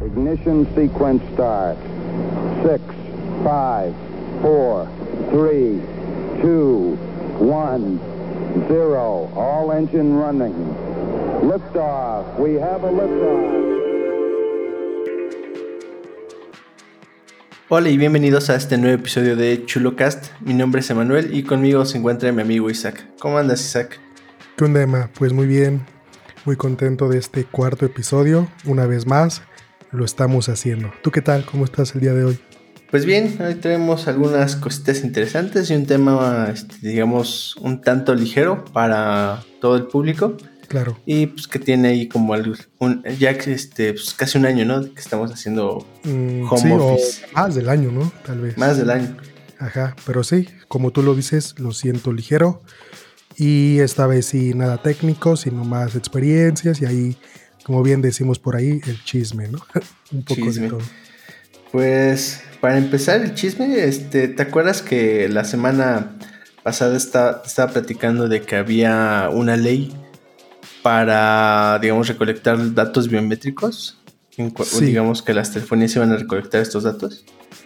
Ignition sequence start. Six, five, four, three, two, one, zero. All engine running. Liftoff. We have a liftoff. Hola y bienvenidos a este nuevo episodio de ChuloCast. Mi nombre es Emanuel y conmigo se encuentra mi amigo Isaac. ¿Cómo andas, Isaac? ¿Qué onda, Emma? Pues muy bien, muy contento de este cuarto episodio. Una vez más, lo estamos haciendo. ¿Tú qué tal? ¿Cómo estás el día de hoy? Pues bien, hoy tenemos algunas cositas interesantes y un tema, este, digamos, un tanto ligero para todo el público. Claro. Y pues que tiene ahí como algo, un, ya este, pues casi un año, ¿no? Que estamos haciendo Mm, home sí, office. o más del año, ¿no? Tal vez. Más del año. Ajá, pero sí, como tú lo dices, lo siento ligero. Y esta vez sí, nada técnico, sino más experiencias y ahí, como bien decimos por ahí, el chisme, ¿no? Un poco Chisme. de todo. Pues para empezar el chisme, este, ¿te acuerdas que la semana pasada está- estaba platicando de que había una ley para, digamos, recolectar datos biométricos? Sí. Digamos que las telefonías iban a recolectar estos datos.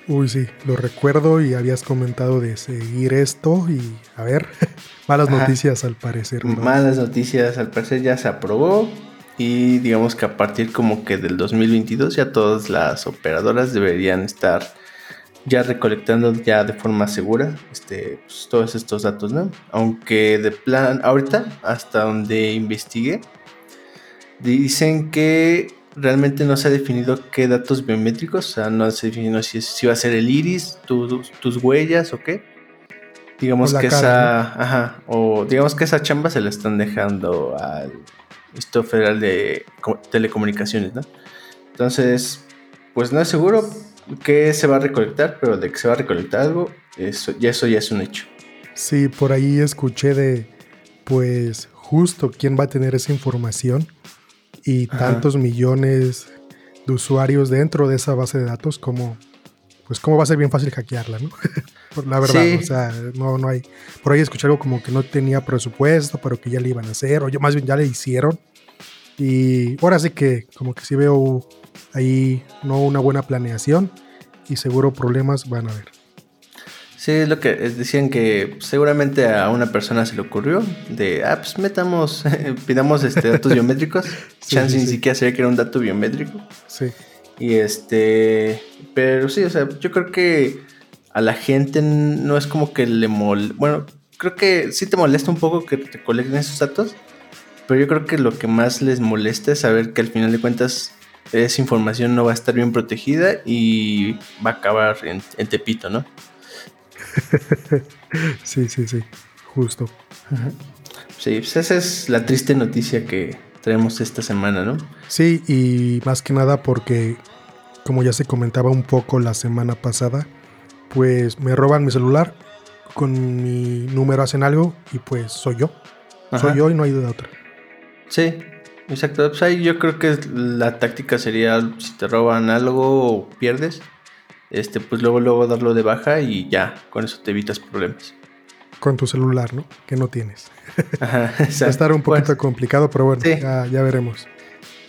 Uy, sí, lo recuerdo y habías comentado de seguir esto y a ver, malas Ajá. noticias al parecer. ¿no? Malas noticias, al parecer ya se aprobó y digamos que a partir como que del 2022 ya todas las operadoras deberían estar ya recolectando ya de forma segura este, pues, todos estos datos, ¿no? Aunque de plan, ahorita, hasta donde investigué, dicen que realmente no se ha definido qué datos biométricos, o sea, no se definió si, si va a ser el iris, tu- tus huellas o qué. Digamos O que cara, esa, ajá, o digamos que esa chamba se la están dejando al Instituto Federal de Co- Telecomunicaciones, ¿no? Entonces, pues no es seguro que se va a recolectar, pero de que se va a recolectar algo, eso ya, eso ya es un hecho. Sí, por ahí escuché de, pues, justo quién va a tener esa información y Ajá. tantos millones de usuarios dentro de esa base de datos, como, pues, cómo va a ser bien fácil hackearla, ¿no? Por la verdad, Sí. o sea, no, no hay. Por ahí escuché algo como que no tenía presupuesto, pero que ya le iban a hacer, o yo más bien ya le hicieron. Y ahora sí que, como que sí veo ahí no una buena planeación y seguro problemas van a haber. Sí, es lo que decían que seguramente a una persona se le ocurrió de, ah, pues metamos, pidamos este, datos biométricos. Sí, Chance sí, ni sí. siquiera sabía que era un dato biométrico. Sí. Y este, pero sí, o sea, yo creo que a la gente no es como que le mol, bueno, creo que sí te molesta un poco que te colecten esos datos, pero yo creo que lo que más les molesta es saber que al final de cuentas esa información no va a estar bien protegida y va a acabar en, en Tepito, ¿no? Sí, sí, sí, justo. Sí, pues esa es la triste noticia que traemos esta semana, ¿no? Sí, y más que nada porque, como ya se comentaba un poco la semana pasada, pues me roban mi celular, con mi número hacen algo y pues soy yo. Ajá. Soy yo y no hay de otra. Sí, exacto. Pues ahí yo creo que la táctica sería si te roban algo o pierdes, este, pues luego luego darlo de baja y ya, con eso te evitas problemas. Con tu celular, ¿no? Que no tienes. Ajá, Va a estar un poquito Bueno, complicado, pero bueno, sí. ya, ya veremos.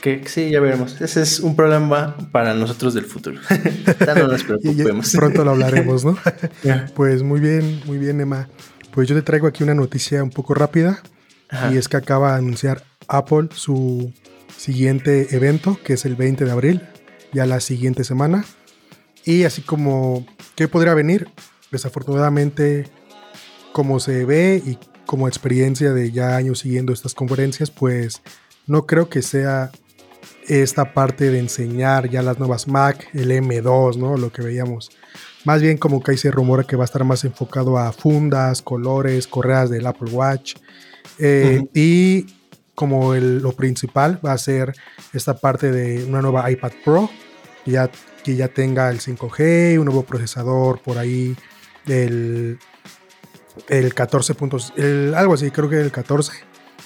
Que, sí, ya veremos. Ese es un problema para nosotros del futuro. no nos ya preocupemos. pronto lo hablaremos, ¿no? Pues muy bien, muy bien, Emma. Pues yo te traigo aquí una noticia un poco rápida. Ajá. Y es que acaba de anunciar Apple su siguiente evento, que es el 20 de abril, ya la siguiente semana. Y así como, ¿qué podría venir? Desafortunadamente, como se ve y como experiencia de ya años siguiendo estas conferencias, pues no creo que sea esta parte de enseñar ya las nuevas Mac, el M2, ¿no? Lo que veíamos. Más bien como que ahí se rumora que va a estar más enfocado a fundas, colores, correas del Apple Watch. Eh. Y como el- lo principal va a ser esta parte de una nueva iPad Pro, que ya, que ya tenga el 5G, un nuevo procesador por ahí, el, el 14 puntos, el- algo así, creo que el 14.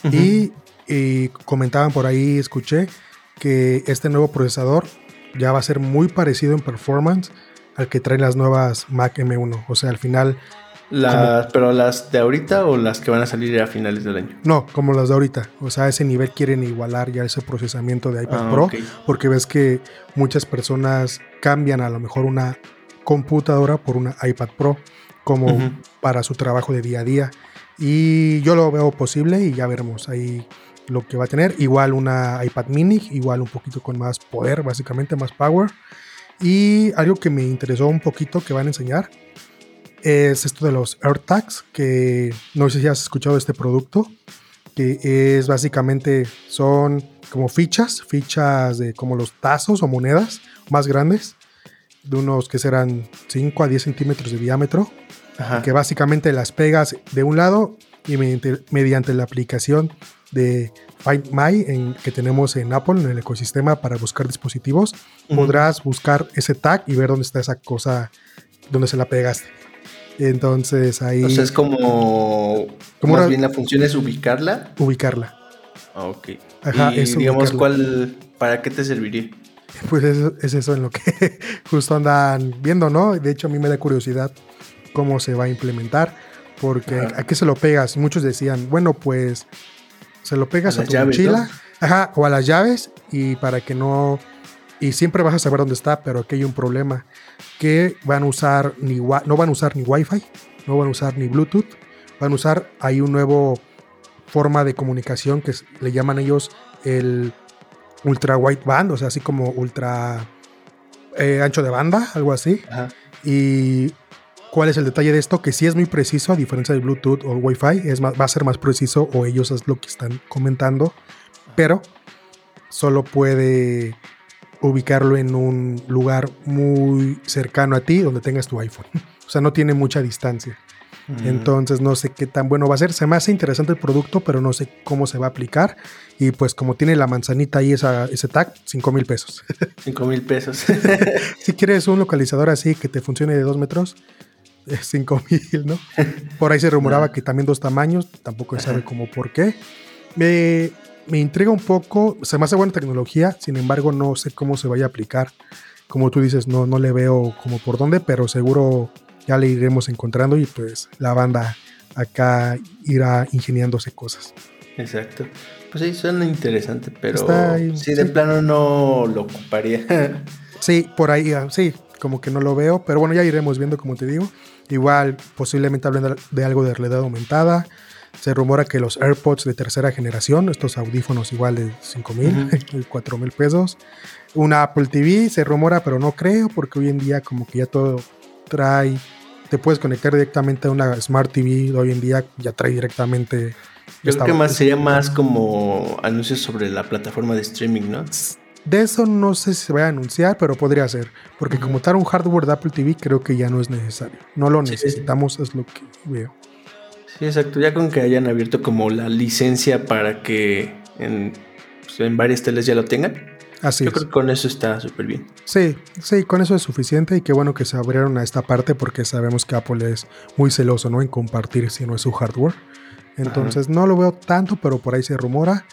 Ujú. y, y comentaban por ahí, escuché, que este nuevo procesador ya va a ser muy parecido en performance al que traen las nuevas Mac M1. O sea, al final Las, ¿Pero las de ahorita o las que van a salir a finales del año? No, como las de ahorita. O sea, a ese nivel quieren igualar ya ese procesamiento de iPad ah, Pro. Porque ves que muchas personas cambian a lo mejor una computadora por una iPad Pro como para su trabajo de día a día. Y yo lo veo posible y ya veremos ahí lo que va a tener. Igual una iPad mini, igual un poquito con más poder, básicamente más power. Y algo que me interesó un poquito que van a enseñar es esto de los AirTags, que no sé si has escuchado este producto, que es básicamente son como fichas, fichas de como los tazos o monedas más grandes, de unos que serán 5 a 10 centímetros de diámetro, que básicamente las pegas de un lado y mediante, la aplicación de Find My en, que tenemos en Apple, en el ecosistema para buscar dispositivos, podrás buscar ese tag y ver dónde está esa cosa, dónde se la pegaste. Entonces ahí. O sea, es como. como más bien la función es ubicarla. Ubicarla. Ah, ok. Ajá, y digamos, ¿cuál. ¿Para qué te serviría? Pues es eso en lo que justo andan viendo, ¿no? De hecho, a mí me da curiosidad cómo se va a implementar. Porque a qué se lo pegas. Muchos decían, bueno, pues se lo pegas a, tu mochila. Ajá, o a las llaves. Y para que no y siempre vas a saber dónde está, pero aquí hay un problema, que van a usar ni no van a usar ni Wi-Fi, no van a usar ni Bluetooth, van a usar hay un nuevo forma de comunicación que le llaman ellos el ultra wideband, o sea, así como ultra eh, ancho de banda, algo así. Y cuál es el detalle de esto, que sí es muy preciso, a diferencia de Bluetooth o Wi-Fi, es va a ser más preciso, o ellos es lo que están comentando, pero solo puede ubicarlo en un lugar muy cercano a ti donde tengas tu iPhone. O sea, no tiene mucha distancia. Mm. Entonces no sé qué tan bueno va a ser. Se me hace interesante el producto, pero no sé cómo se va a aplicar. Y pues como tiene la manzanita ahí esa, ese tag, 5 mil pesos. 5 mil pesos. si quieres un localizador así que te funcione de 2 metros, 5 mil, ¿no? Por ahí se rumoraba que también dos tamaños, tampoco se sabe cómo por qué. Eh, me intriga un poco, se me hace buena tecnología, sin embargo no sé cómo se vaya a aplicar. Como tú dices, no, no le veo como por dónde, pero seguro ya le iremos encontrando y pues la banda acá irá ingeniándose cosas. Exacto. Pues sí, suena interesante, pero si de plano no lo ocuparía. sí, por ahí, ah, sí, como que no lo veo, pero bueno, ya iremos viendo, como te digo. Igual, posiblemente hablen de algo de realidad aumentada, se rumora que los AirPods de tercera generación, estos audífonos igual de 5 mil, y 4 mil pesos. Una Apple TV se rumora, pero no creo, porque hoy en día como que ya todo trae, te puedes conectar directamente a una Smart TV, hoy en día ya trae directamente... Yo creo que más sería más como anuncios sobre la plataforma de streaming, ¿no? De eso no sé si se va a anunciar, pero podría ser. Porque como tal un hardware de Apple TV creo que ya no es necesario. No lo necesitamos, es lo que veo. Sí, exacto. Ya con que hayan abierto como la licencia para que en, pues, varias teles ya lo tengan. Así Yo creo que con eso está súper bien. Sí, sí, con eso es suficiente y qué bueno que se abrieron a esta parte porque sabemos que Apple es muy celoso, ¿no? En compartir si no es su hardware. Entonces no lo veo tanto, pero por ahí se rumora.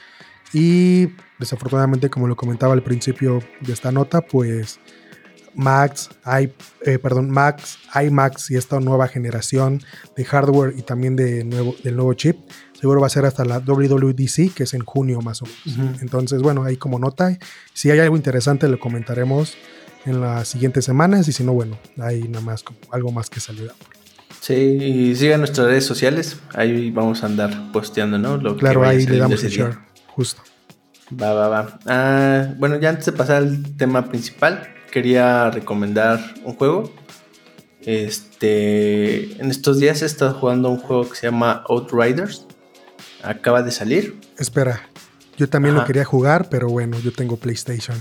Y desafortunadamente, como lo comentaba al principio de esta nota, pues Max, i, eh, perdón, Max, iMax y esta nueva generación de hardware y también de nuevo, del nuevo chip, seguro va a ser hasta la WWDC, que es en junio más o menos. Entonces, bueno, ahí como nota, si hay algo interesante lo comentaremos en las siguientes semanas y si no, bueno, hay nada más como algo más que salir. Sí, y sigan nuestras redes sociales, ahí vamos a andar posteando, ¿no? Lo claro, ahí le damos el share, justo. Va, va, va. Ah, bueno, ya antes de pasar al tema principal, quería recomendar un juego. Este, en estos días he estado jugando un juego que se llama Outriders. Acaba de salir. Espera, yo también lo quería jugar, pero bueno, yo tengo PlayStation.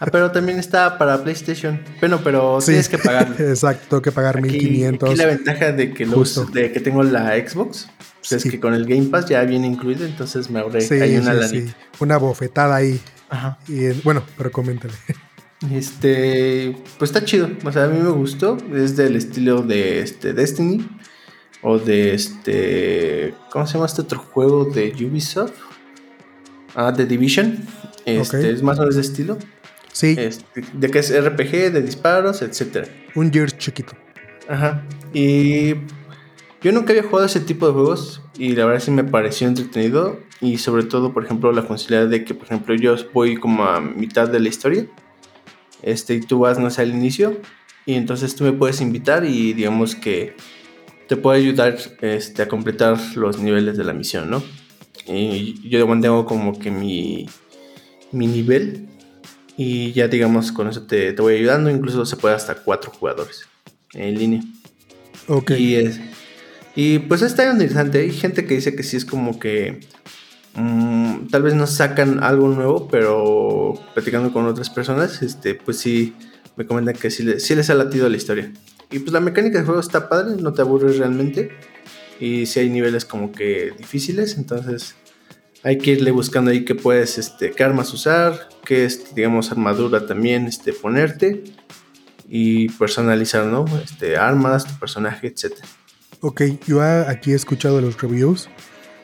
Ah, pero también está para PlayStation. Bueno, pero tienes que pagar. Exacto, tengo que pagar 1500. Aquí la ventaja de que, de que tengo la Xbox pues es que con el Game Pass ya viene incluido, entonces me ahorré sí, una sí, Una bofetada ahí. Ajá. Y bueno, pero coméntale. Este, pues está chido. O sea, a mí me gustó. Es del estilo de este Destiny. O de este. ¿Cómo se llama este otro juego de Ubisoft? Ah, The Division. Este, Es más o menos de estilo. Sí. Este, de que es RPG, de disparos, etc. Un Gears chiquito. Ajá. Y Yo nunca había jugado ese tipo de juegos y la verdad sí me pareció entretenido y sobre todo, por ejemplo, la funcionalidad de que, por ejemplo, yo voy como a mitad de la historia este, y tú vas, no sé, al inicio y entonces tú me puedes invitar y digamos que te puede ayudar este, a completar los niveles de la misión, ¿no? Y yo mantengo como que mi, mi nivel y ya digamos con eso te, te voy ayudando, incluso se puede hasta cuatro jugadores en línea. Ok. Y, es, y pues está interesante. Hay gente que dice que sí es como que mm, tal vez no sacan algo nuevo, pero platicando con otras personas, este, pues sí me comentan que sí, le- sí les ha latido la historia. Y pues la mecánica del juego está padre, no te aburres realmente. Y si hay niveles como que difíciles, entonces hay que irle buscando ahí qué puedes, este, armas usar, qué, este, digamos, armadura también este, ponerte y personalizar, ¿no? Este, armas, tu personaje, etc. Ok, yo a- aquí he escuchado los reviews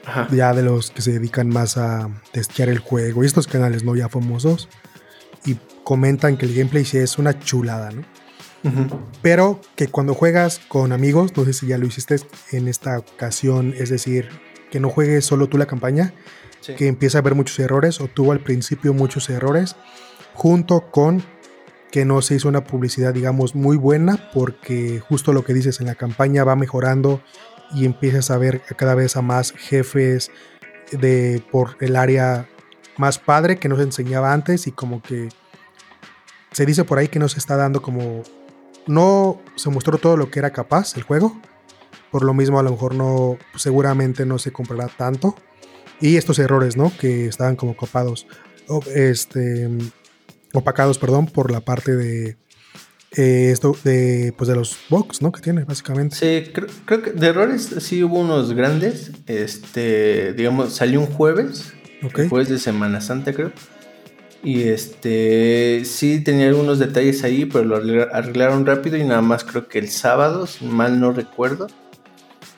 Ajá. ya de los que se dedican más a testear el juego y estos canales no ya famosos y comentan que el gameplay sí es una chulada, ¿no? Ujú. Pero que cuando juegas con amigos, no sé si ya lo hiciste en esta ocasión, es decir, que no juegues solo tú la campaña, Sí. que empieza a haber muchos errores o tuvo al principio muchos errores, junto con que no se hizo una publicidad, digamos, muy buena, porque justo lo que dices en la campaña va mejorando y empiezas a ver cada vez a más jefes de por el área más padre que no se enseñaba antes y como que se dice por ahí que no se está dando como no se mostró todo lo que era capaz el juego. Por lo mismo, a lo mejor no, seguramente no se comprará tanto. Y estos errores, ¿no? Que estaban como copados, este, opacados, perdón, por la parte de eh, esto, de, pues de los bugs, ¿no? Que tiene, básicamente. Sí, creo, creo que de errores sí hubo unos grandes. Este, digamos, salió un jueves. Ok. El jueves de Semana Santa, creo. Y este, sí tenía algunos detalles ahí, pero lo arregla- arreglaron rápido y nada más creo que el sábado, si mal no recuerdo.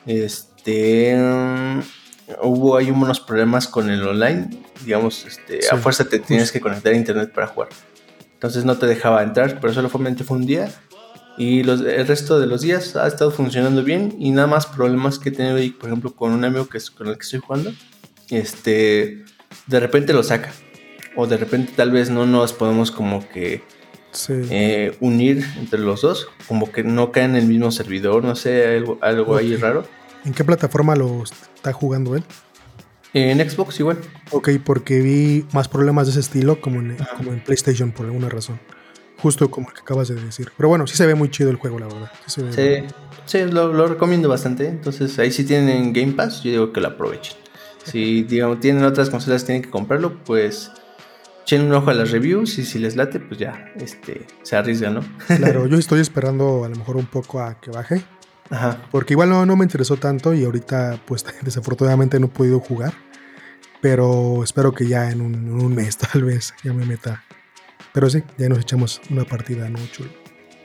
Este, hubo ahí unos problemas con el online. Digamos, este, a fuerza te tienes que conectar a internet para jugar. Entonces no te dejaba entrar, pero solamente fue un día. Y los, el resto de los días ha estado funcionando bien. Y nada más problemas que he tenido ahí, por ejemplo, con un amigo que es con el que estoy jugando. Este, de repente lo saca. O de repente tal vez no nos podemos como que Sí. eh, unir entre los dos. Como que no caen en el mismo servidor, no sé, algo, algo ahí raro. ¿En qué plataforma lo está jugando él? En Xbox igual. Ok, porque vi más problemas de ese estilo como en, como en PlayStation por alguna razón. Justo como el que acabas de decir. Pero bueno, sí se ve muy chido el juego, la verdad. Sí se ve Sí, sí lo, lo recomiendo bastante. Entonces ahí si tienen Game Pass, yo digo que lo aprovechen. Si digamos, tienen otras consolas tienen que comprarlo, pues echen un ojo a las reviews y si les late, pues ya este, se arriesgan, ¿no? Claro, yo estoy esperando a lo mejor un poco a que baje. Ajá. Porque igual no, no me interesó tanto y ahorita pues desafortunadamente no he podido jugar. Pero espero que ya en un, en un mes tal vez ya me meta. Pero sí, ya nos echamos una partida, ¿no? Chulo.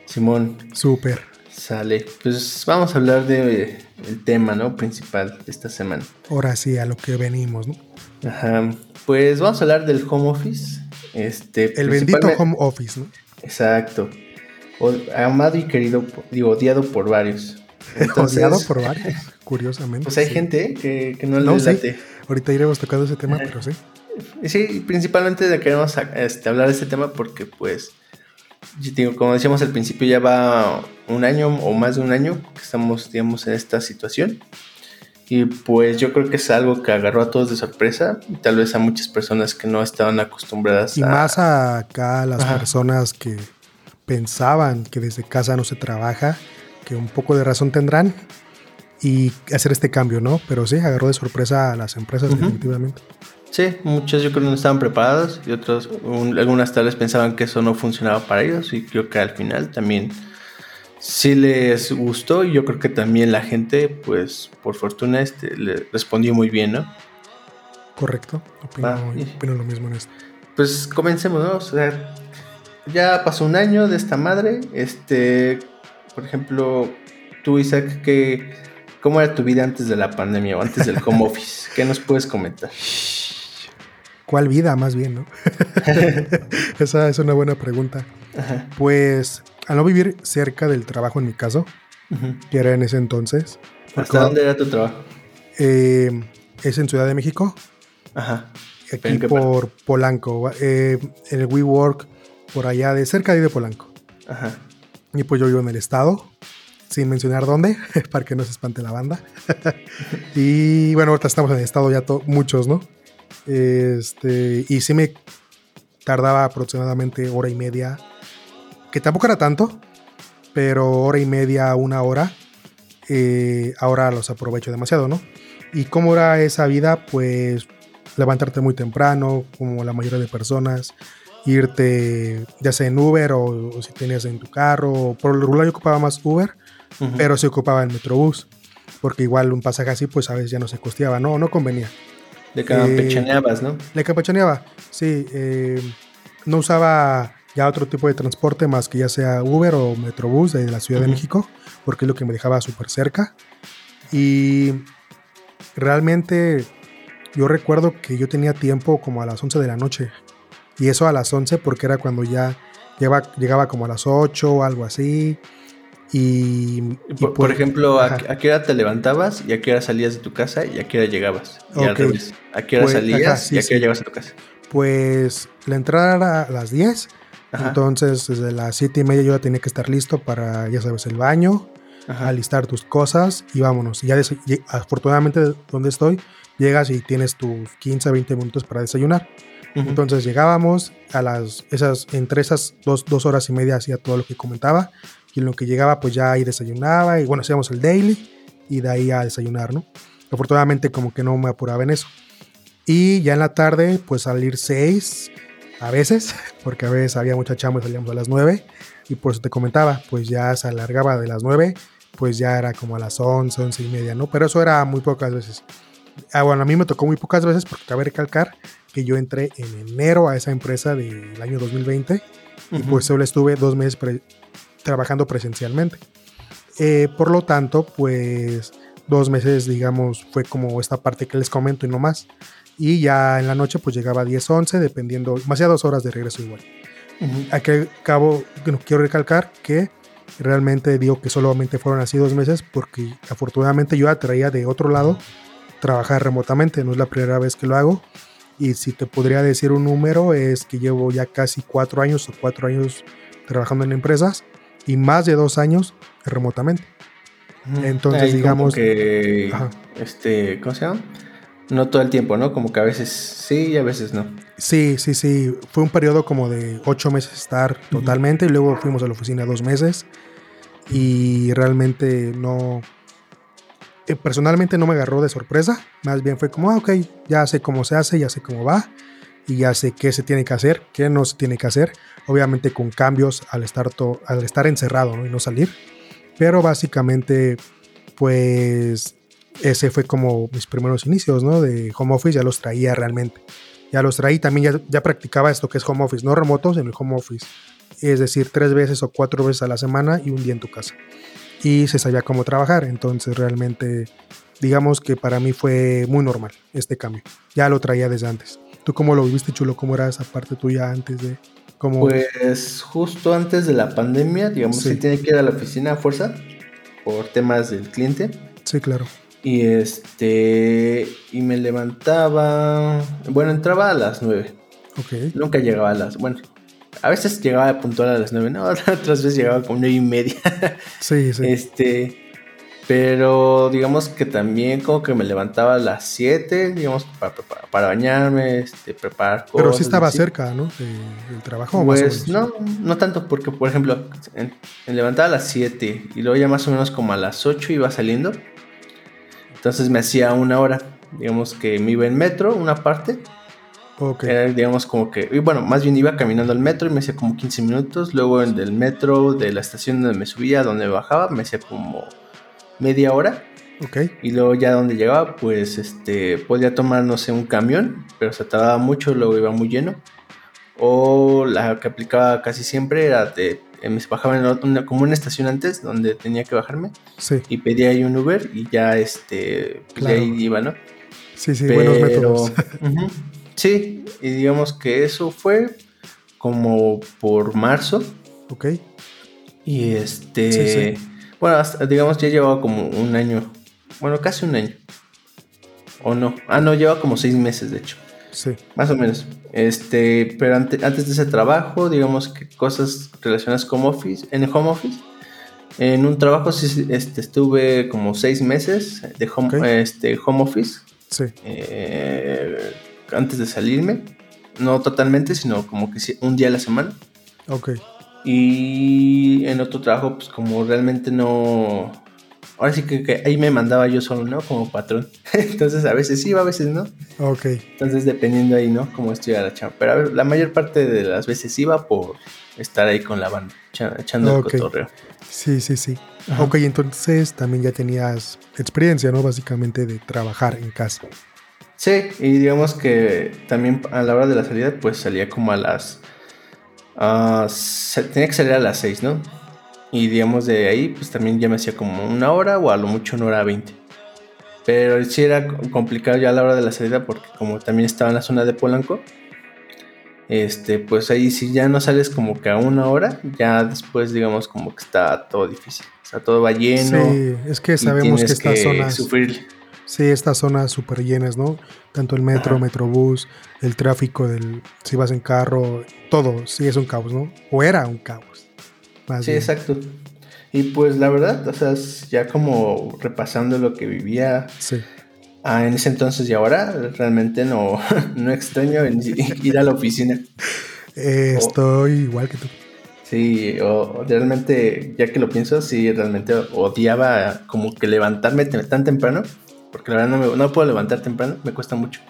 Simón, Súper. sale. Pues vamos a hablar de, el tema, ¿no? Principal de esta semana. Ahora sí, a lo que venimos, ¿no? Ajá. Pues vamos a hablar del home office. Este, El bendito home office, ¿no? Exacto. O- amado y querido, digo, odiado por varios. Entonces, Odiado por varios, curiosamente. Pues hay sí. gente que, que no, No, le sí. late. Ahorita iremos tocando ese tema, pero sí. Sí, principalmente queremos este, hablar de este tema porque, pues, como decíamos al principio, ya va un año o más de un año que estamos, digamos, en esta situación. Y pues yo creo que es algo que agarró a todos de sorpresa y tal vez a muchas personas que no estaban acostumbradas Y a... más acá las Ajá. personas que pensaban que desde casa no se trabaja, que un poco de razón tendrán, y hacer este cambio, ¿no? Pero sí, agarró de sorpresa a las empresas definitivamente. Sí, muchos yo creo que no estaban preparados y otros, un- algunas tal vez pensaban que eso no funcionaba para ellos y creo que al final también sí les gustó y yo creo que también la gente, pues por fortuna, este, le respondió muy bien, ¿no? Correcto. Opino, Ah, y- opino lo mismo en esto. Pues comencemos, ¿no? O sea, ya pasó un año de esta madre, este, por ejemplo, tú Isaac, que, ¿cómo era tu vida antes de la pandemia o antes del home office? ¿Qué nos puedes comentar? ¿Cuál vida, más bien, no? Esa es una buena pregunta. Ajá. Pues, al no vivir cerca del trabajo en mi caso, que era en ese entonces. ¿Hasta dónde era tu trabajo? Eh, es en Ciudad de México. Ajá. Aquí por Polanco. Eh, en el WeWork, por allá de cerca de Polanco. Ajá. Y pues yo vivo en el estado, sin mencionar dónde, para que no se espante la banda. y bueno, ahorita estamos en el estado ya muchos, ¿no? Este, y sí me tardaba aproximadamente hora y media, que tampoco era tanto, pero hora y media, una hora. Eh, ahora los aprovecho demasiado, ¿no? ¿Y cómo era esa vida? Pues levantarte muy temprano, como la mayoría de personas, irte ya sea en Uber o, si tenías en tu carro. Por lo regular yo ocupaba más Uber, pero se ocupaba el Metrobús, porque igual un pasaje así pues a veces ya no se costeaba, no, no convenía. Le campechaneabas, eh, ¿no? Le campechaneaba, sí. Eh, no usaba ya otro tipo de transporte más que ya sea Uber o Metrobús de la Ciudad de México, porque es lo que me dejaba súper cerca. Y realmente yo recuerdo que yo tenía tiempo como a las 11 de la noche. Y eso a las 11 porque era cuando ya llegaba, llegaba como a las 8 o algo así. Y, por, pues, ejemplo, ¿a, qué hora te levantabas y a qué hora salías de tu casa y a qué hora llegabas? Y al revés. ¿A qué hora pues, salías y a qué hora llegabas a tu casa? Pues la entrada era a las 10. Entonces, desde las 7 y media yo ya tenía que estar listo para, ya sabes, el baño, alistar tus cosas y vámonos. Y ya afortunadamente donde estoy, llegas y tienes tus 15 20 minutos para desayunar. Entonces llegábamos a las, esas, entre esas dos, dos, horas y media hacía todo lo que comentaba y lo que llegaba pues ya ahí desayunaba y bueno, hacíamos el daily y de ahí a desayunar, ¿no? Afortunadamente como que no me apuraba en eso. Y ya en la tarde pues salir 6 a veces, porque a veces había mucha chamba y salíamos a las 9 y por eso te comentaba, pues ya se alargaba de las 9, pues ya era como a las 11, 11 y media, ¿no? Pero eso era muy pocas veces. Ah, bueno, a mí me tocó muy pocas veces porque cabe recalcar que yo entré en enero a esa empresa del año 2020 y pues solo estuve dos meses trabajando presencialmente. Eh, por lo tanto, pues dos meses, digamos, fue como esta parte que les comento y no más. Y ya en la noche pues llegaba a 10, 11, dependiendo, más dos horas de regreso igual. Aquí al cabo, quiero recalcar que realmente digo que solamente fueron así dos meses porque afortunadamente yo atraía de otro lado trabajar remotamente, no es la primera vez que lo hago. Y si te podría decir un número, es que llevo ya casi cuatro años o cuatro años trabajando en empresas y más de dos años remotamente. Entonces, digamos que, este, ¿cómo se llama? No todo el tiempo, ¿no? Como que a veces sí y a veces no. Sí, sí, sí. Fue un periodo como de ocho meses estar totalmente y luego fuimos a la oficina dos meses y realmente no, eh, personalmente no me agarró de sorpresa, más bien fue como, ah, ok, ya sé cómo se hace, ya sé cómo va y ya sé qué se tiene que hacer, qué no se tiene que hacer, obviamente con cambios al estar, al estar encerrado y no salir, pero básicamente pues ese fue como mis primeros inicios, ¿no? De home office, ya los traía realmente. Ya los traí, también ya, ya practicaba esto que es home office, no remotos, en el home office. Es decir, tres veces o cuatro veces a la semana y un día en tu casa y se sabía cómo trabajar. Entonces realmente digamos que para mí fue muy normal este cambio. Ya lo traía desde antes. ¿Tú cómo lo viviste, Chulo? ¿Cómo era esa parte tuya antes de cómo... Pues justo antes de la pandemia, digamos sí. que tiene que ir a la oficina a fuerza por temas del cliente. Sí, claro. Y este y me levantaba, bueno, entraba a las nueve. Ok. Nunca llegaba a las, bueno, a veces llegaba puntual a las 9, ¿no? Otras veces llegaba como 9 y media. Sí, sí. Este. Pero digamos que también como que me levantaba a las 7, digamos, para, para, bañarme, este, preparar cosas. Pero sí estaba cerca, ¿no? El trabajo. Pues no, no tanto, porque por ejemplo, en, levantaba a las 7 y luego ya más o menos como a las 8 iba saliendo. Entonces me hacía una hora. Digamos que me iba en metro, una parte, era, digamos, como que, bueno, más bien iba caminando al metro y me hacía como 15 minutos. Luego en del metro, de la estación donde me subía, donde bajaba, me hacía como media hora. Ok. Y luego ya donde llegaba, pues este, podía tomar, no sé, un camión, pero se tardaba mucho, luego iba muy lleno. O la que aplicaba casi siempre era de, eh, me bajaba en una, como una estación antes donde tenía que bajarme. Sí. Y pedía ahí un Uber y ya este, pues ahí iba, ¿no? Sí, sí, buenos métodos. Sí, y digamos que eso fue como por marzo. Ok. Y este, Bueno, hasta, digamos, ya llevaba como un año. Bueno, casi un año. ¿O no? Ah, no, lleva como seis meses, de hecho. Sí. Más o menos. Este, pero antes de ese trabajo, digamos que cosas relacionadas con office, en el home office. En un trabajo sí, este, estuve como seis meses de home, este, home office. Sí. Eh, antes de salirme. No totalmente, sino como que un día a la semana. Ok. Y en otro trabajo, pues como realmente no, ahora sí que, ahí me mandaba yo solo, ¿no? Como patrón. Entonces a veces sí, a veces no. Ok. Entonces dependiendo ahí, ¿no? Cómo estuviera la chamba. Pero a ver, la mayor parte de las veces iba por estar ahí con la banda, echando el cotorreo. Sí, sí, sí. Ok, entonces también ya tenías experiencia, ¿no? Básicamente de trabajar en casa. Sí, y digamos que también a la hora de la salida, pues salía como a las... Uh, tenía que salir a las 6, ¿no? Y digamos de ahí, pues también ya me hacía como una hora o a lo mucho una hora veinte. Pero sí era complicado ya a la hora de la salida porque como también estaba en la zona de Polanco, este, pues ahí si ya no sales como que a una hora, ya después digamos como que está todo difícil. O sea, todo va lleno. Sí, es que sabemos que estas zonas... Sufrir. Sí, estas zonas súper llenas, ¿no? Tanto el metro, metrobús, el tráfico del... Si vas en carro, todo, sí es un caos, ¿no? O era un caos sí, exacto. Y pues la verdad, o sea, ya como repasando lo que vivía ah, en ese entonces y ahora, realmente no, no extraño ir a la oficina. Eh, estoy igual que tú. Sí, o, realmente, ya que lo pienso, sí, realmente odiaba como que levantarme tan temprano, porque la verdad no, me, no puedo levantar temprano, me cuesta mucho.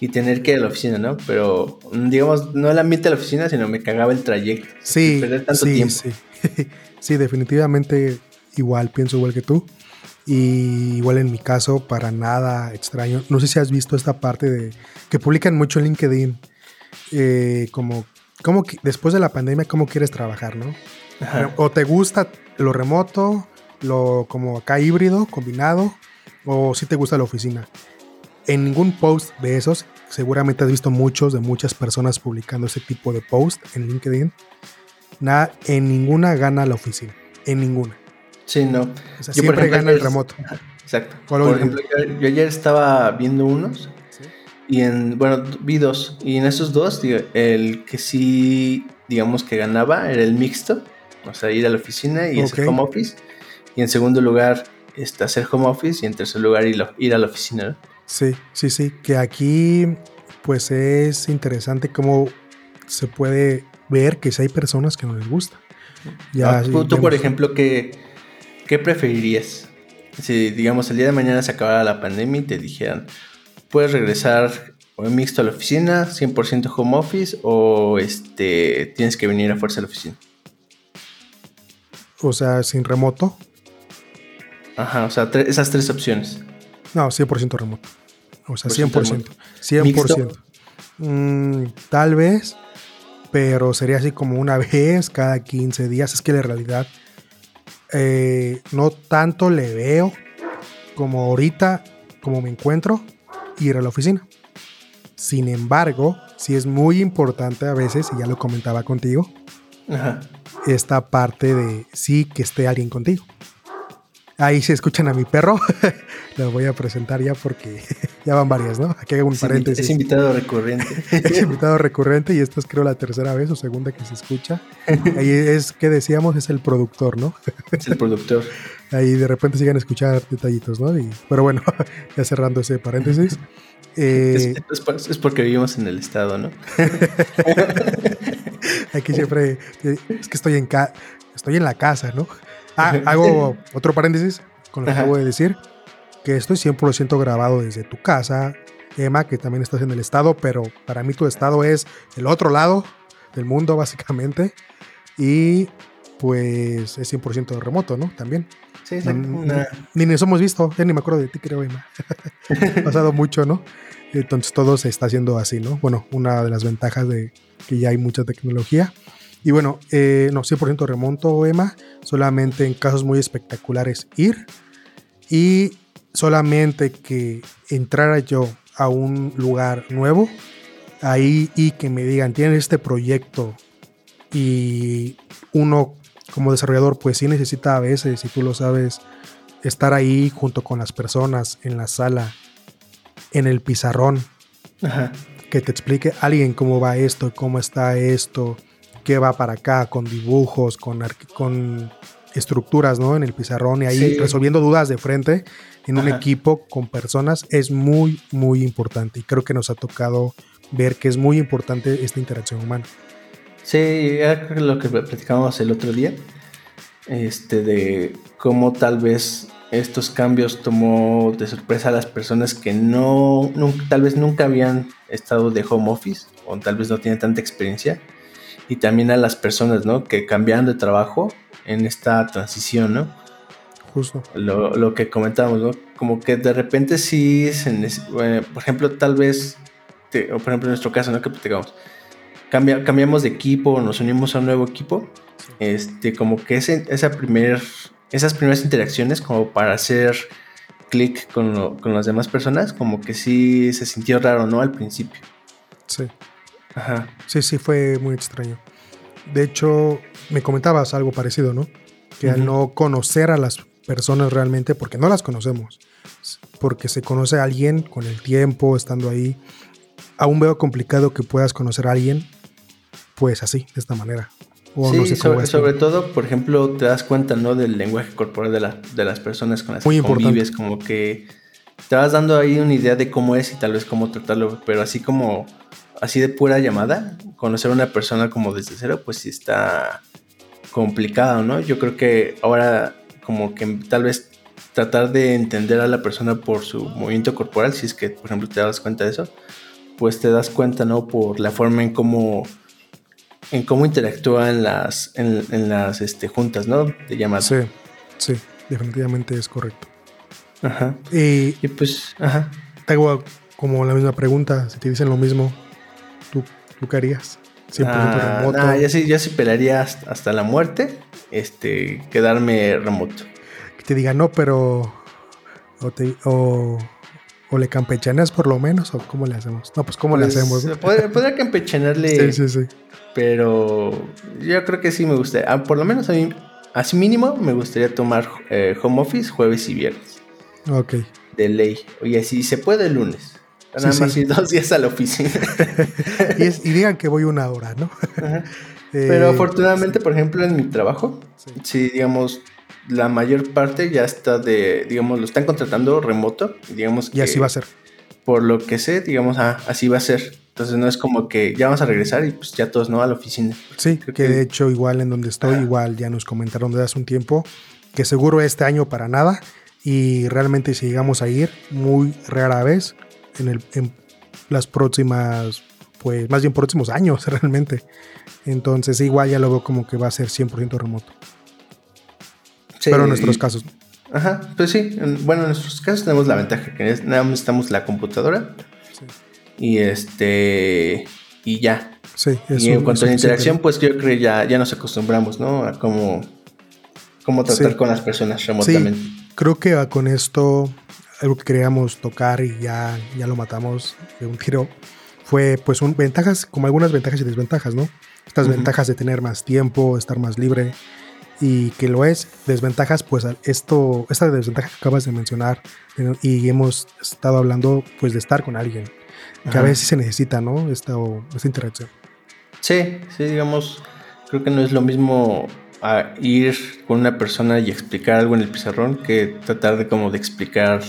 Y tener que ir a la oficina, ¿no? Pero, digamos, no el ambiente de la oficina, sino me cagaba el trayecto. Sí, perder tanto sí, tiempo. sí. sí, definitivamente igual, pienso igual que tú. Y igual en mi caso, para nada extraño. No sé si has visto esta parte de que publican mucho en LinkedIn, eh, como, como después de la pandemia, cómo quieres trabajar, ¿no? O te gusta lo remoto, lo como acá híbrido, combinado, o si te gusta la oficina en ningún post de esos, seguramente has visto muchos de muchas personas publicando ese tipo de post en LinkedIn. Nada, en ninguna gana la oficina. En ninguna. Sí, no. siempre gana el remoto. Exacto. Por ejemplo, yo, ayer estaba viendo unos y en, bueno, vi dos. Y en esos dos, el que sí, digamos que ganaba era el mixto. O sea, ir a la oficina y hacer home office. Y en segundo lugar, este, hacer home office. Y en tercer lugar, ir, ir a la oficina. Sí, sí, sí, que aquí pues es interesante cómo se puede ver que si hay personas que no les gusta. Ya, ah, tú, por ejemplo, ¿qué, ¿qué preferirías? Si, digamos, el día de mañana se acabara la pandemia y te dijeran, puedes regresar mixto a la oficina, 100% home office, o este, tienes que venir a fuerza a la oficina. O sea, sin remoto. Ajá, o sea, esas tres opciones. No, 100% remoto. O sea, 100%. 100%. Mm, tal vez, pero sería así como una vez cada 15 días. Es que la realidad eh, no tanto le veo como ahorita, como me encuentro, ir a la oficina. Sin embargo, sí es muy importante a veces, y ya lo comentaba contigo, esta parte de sí que esté alguien contigo. Ahí se escuchan a mi perro. Lo voy a presentar ya porque ya van varias, ¿no? Aquí hago un paréntesis. Es invitado recurrente. es invitado recurrente y esta es creo la tercera vez o segunda que se escucha. Ahí es que decíamos, es el productor, ¿no? Es el productor. Ahí de repente siguen a escuchar detallitos, ¿no? pero bueno, ya cerrando ese paréntesis. Eh, es, porque vivimos en el estado, ¿no? Aquí siempre es que estoy en estoy en la casa, ¿no? Ah, hago otro paréntesis con lo que acabo de decir, que estoy 100% grabado desde tu casa, Emma, que también estás en el estado, pero para mí tu estado es el otro lado del mundo, básicamente. Y pues es 100% remoto, ¿no? También. Sí, sí. Ni, nos hemos visto, ya ni me acuerdo de ti, creo, Emma. ha pasado mucho, ¿no? Entonces todo se está haciendo así, ¿no? Bueno, una de las ventajas de que ya hay mucha tecnología. Y bueno, eh, no, 100% remonto, Emma, solamente en casos muy espectaculares ir y solamente que entrara yo a un lugar nuevo, ahí y que me digan, tienen este proyecto y uno como desarrollador, pues sí necesita a veces, si tú lo sabes, estar ahí junto con las personas en la sala, en el pizarrón, que te explique alguien cómo va esto, cómo está esto, qué va para acá, con dibujos, con, con estructuras, ¿no? En el pizarrón y ahí resolviendo dudas de frente en un equipo con personas es muy, muy importante. Y creo que nos ha tocado ver que es muy importante esta interacción humana. Sí, era lo que platicábamos el otro día, este, de cómo tal vez estos cambios tomó de sorpresa a las personas que no, tal vez nunca habían estado de home office o tal vez no tienen tanta experiencia y también a las personas, ¿no? Que cambiaron de trabajo en esta transición, ¿no? Justo. Lo, que comentábamos, ¿no? Como que de repente sí, por ejemplo, tal vez, o por ejemplo en nuestro caso, ¿no? Que platicamos, cambia, cambiamos de equipo, nos unimos a un nuevo equipo, este, como que ese, esa primer, esas primeras interacciones como para hacer clic con, con las demás personas, como que sí se sintió raro, ¿no? Al principio. Sí. Ajá. Sí, sí, fue muy extraño. De hecho, me comentabas algo parecido, ¿no? Que al no conocer a las personas realmente, porque no las conocemos, porque se conoce a alguien con el tiempo, estando ahí, aún veo complicado que puedas conocer a alguien, pues así, de esta manera. sí, sobre, todo, por ejemplo, te das cuenta, ¿no? Del lenguaje corporal de, de las personas con las que convives, como que te vas dando ahí una idea de cómo es y tal vez cómo tratarlo, pero así como así de pura llamada, conocer a una persona como desde cero, pues sí está complicado, ¿no? Yo creo que ahora como que tal vez tratar de entender a la persona por su movimiento corporal, si es que, por ejemplo, te das cuenta de eso, pues te das cuenta, ¿no? Por la forma en cómo en cómo interactúa en las, en, las este, juntas, ¿no? De llamada. Sí, sí, definitivamente es correcto. Ajá. Y, pues, ajá. Te hago como la misma pregunta, si te dicen lo mismo, ¿Tú qué harías? 100% ah, remoto. Nah, yo sí, yo sí pelearía hasta, la muerte, este, quedarme remoto. Que te diga no, pero o, te, o, o, le campechaneas por lo menos, o cómo le hacemos. No, pues cómo le pues, hacemos. Podría, podría campechanarle. sí, sí, sí. Pero yo creo que sí me gustaría. Ah, por lo menos a mí, así mínimo, me gustaría tomar eh, home office jueves y viernes. Ok. De ley. Oye, si se puede el lunes. Nada más ir dos días a la oficina. y, digan que voy una hora, ¿no? Eh, Pero afortunadamente, por ejemplo, en mi trabajo, sí. digamos, la mayor parte ya está de, digamos, lo están contratando remoto. Y, digamos y así va a ser. Por lo que sé, digamos, ah, así va a ser. Entonces no es como que ya vamos a regresar y pues ya todos no a la oficina. Sí, que, de hecho igual en donde estoy, igual ya nos comentaron desde hace un tiempo que seguro este año para nada y realmente si llegamos a ir, muy rara vez, en, el, en las próximas, pues más bien próximos años realmente. Entonces igual ya lo veo como que va a ser 100% remoto. Pero en nuestros casos. Ajá, pues sí. bueno, en nuestros casos tenemos la ventaja que nada más necesitamos la computadora. Y este. Y ya. Sí, y en cuanto a la interacción, pues yo creo que ya, ya nos acostumbramos, ¿no? A cómo, cómo tratar con las personas remotamente. creo que con esto algo que queríamos tocar y ya, ya lo matamos de un tiro, fue pues un, ventajas, como algunas ventajas y desventajas, ¿no? Estas ventajas de tener más tiempo, estar más libre y que lo es, desventajas, pues esto, esta desventaja que acabas de mencionar y hemos estado hablando pues de estar con alguien, que a veces se necesita, ¿no? Esta, esta interacción. Sí, sí, digamos, creo que no es lo mismo a ir con una persona y explicar algo en el pizarrón que tratar de como de explicar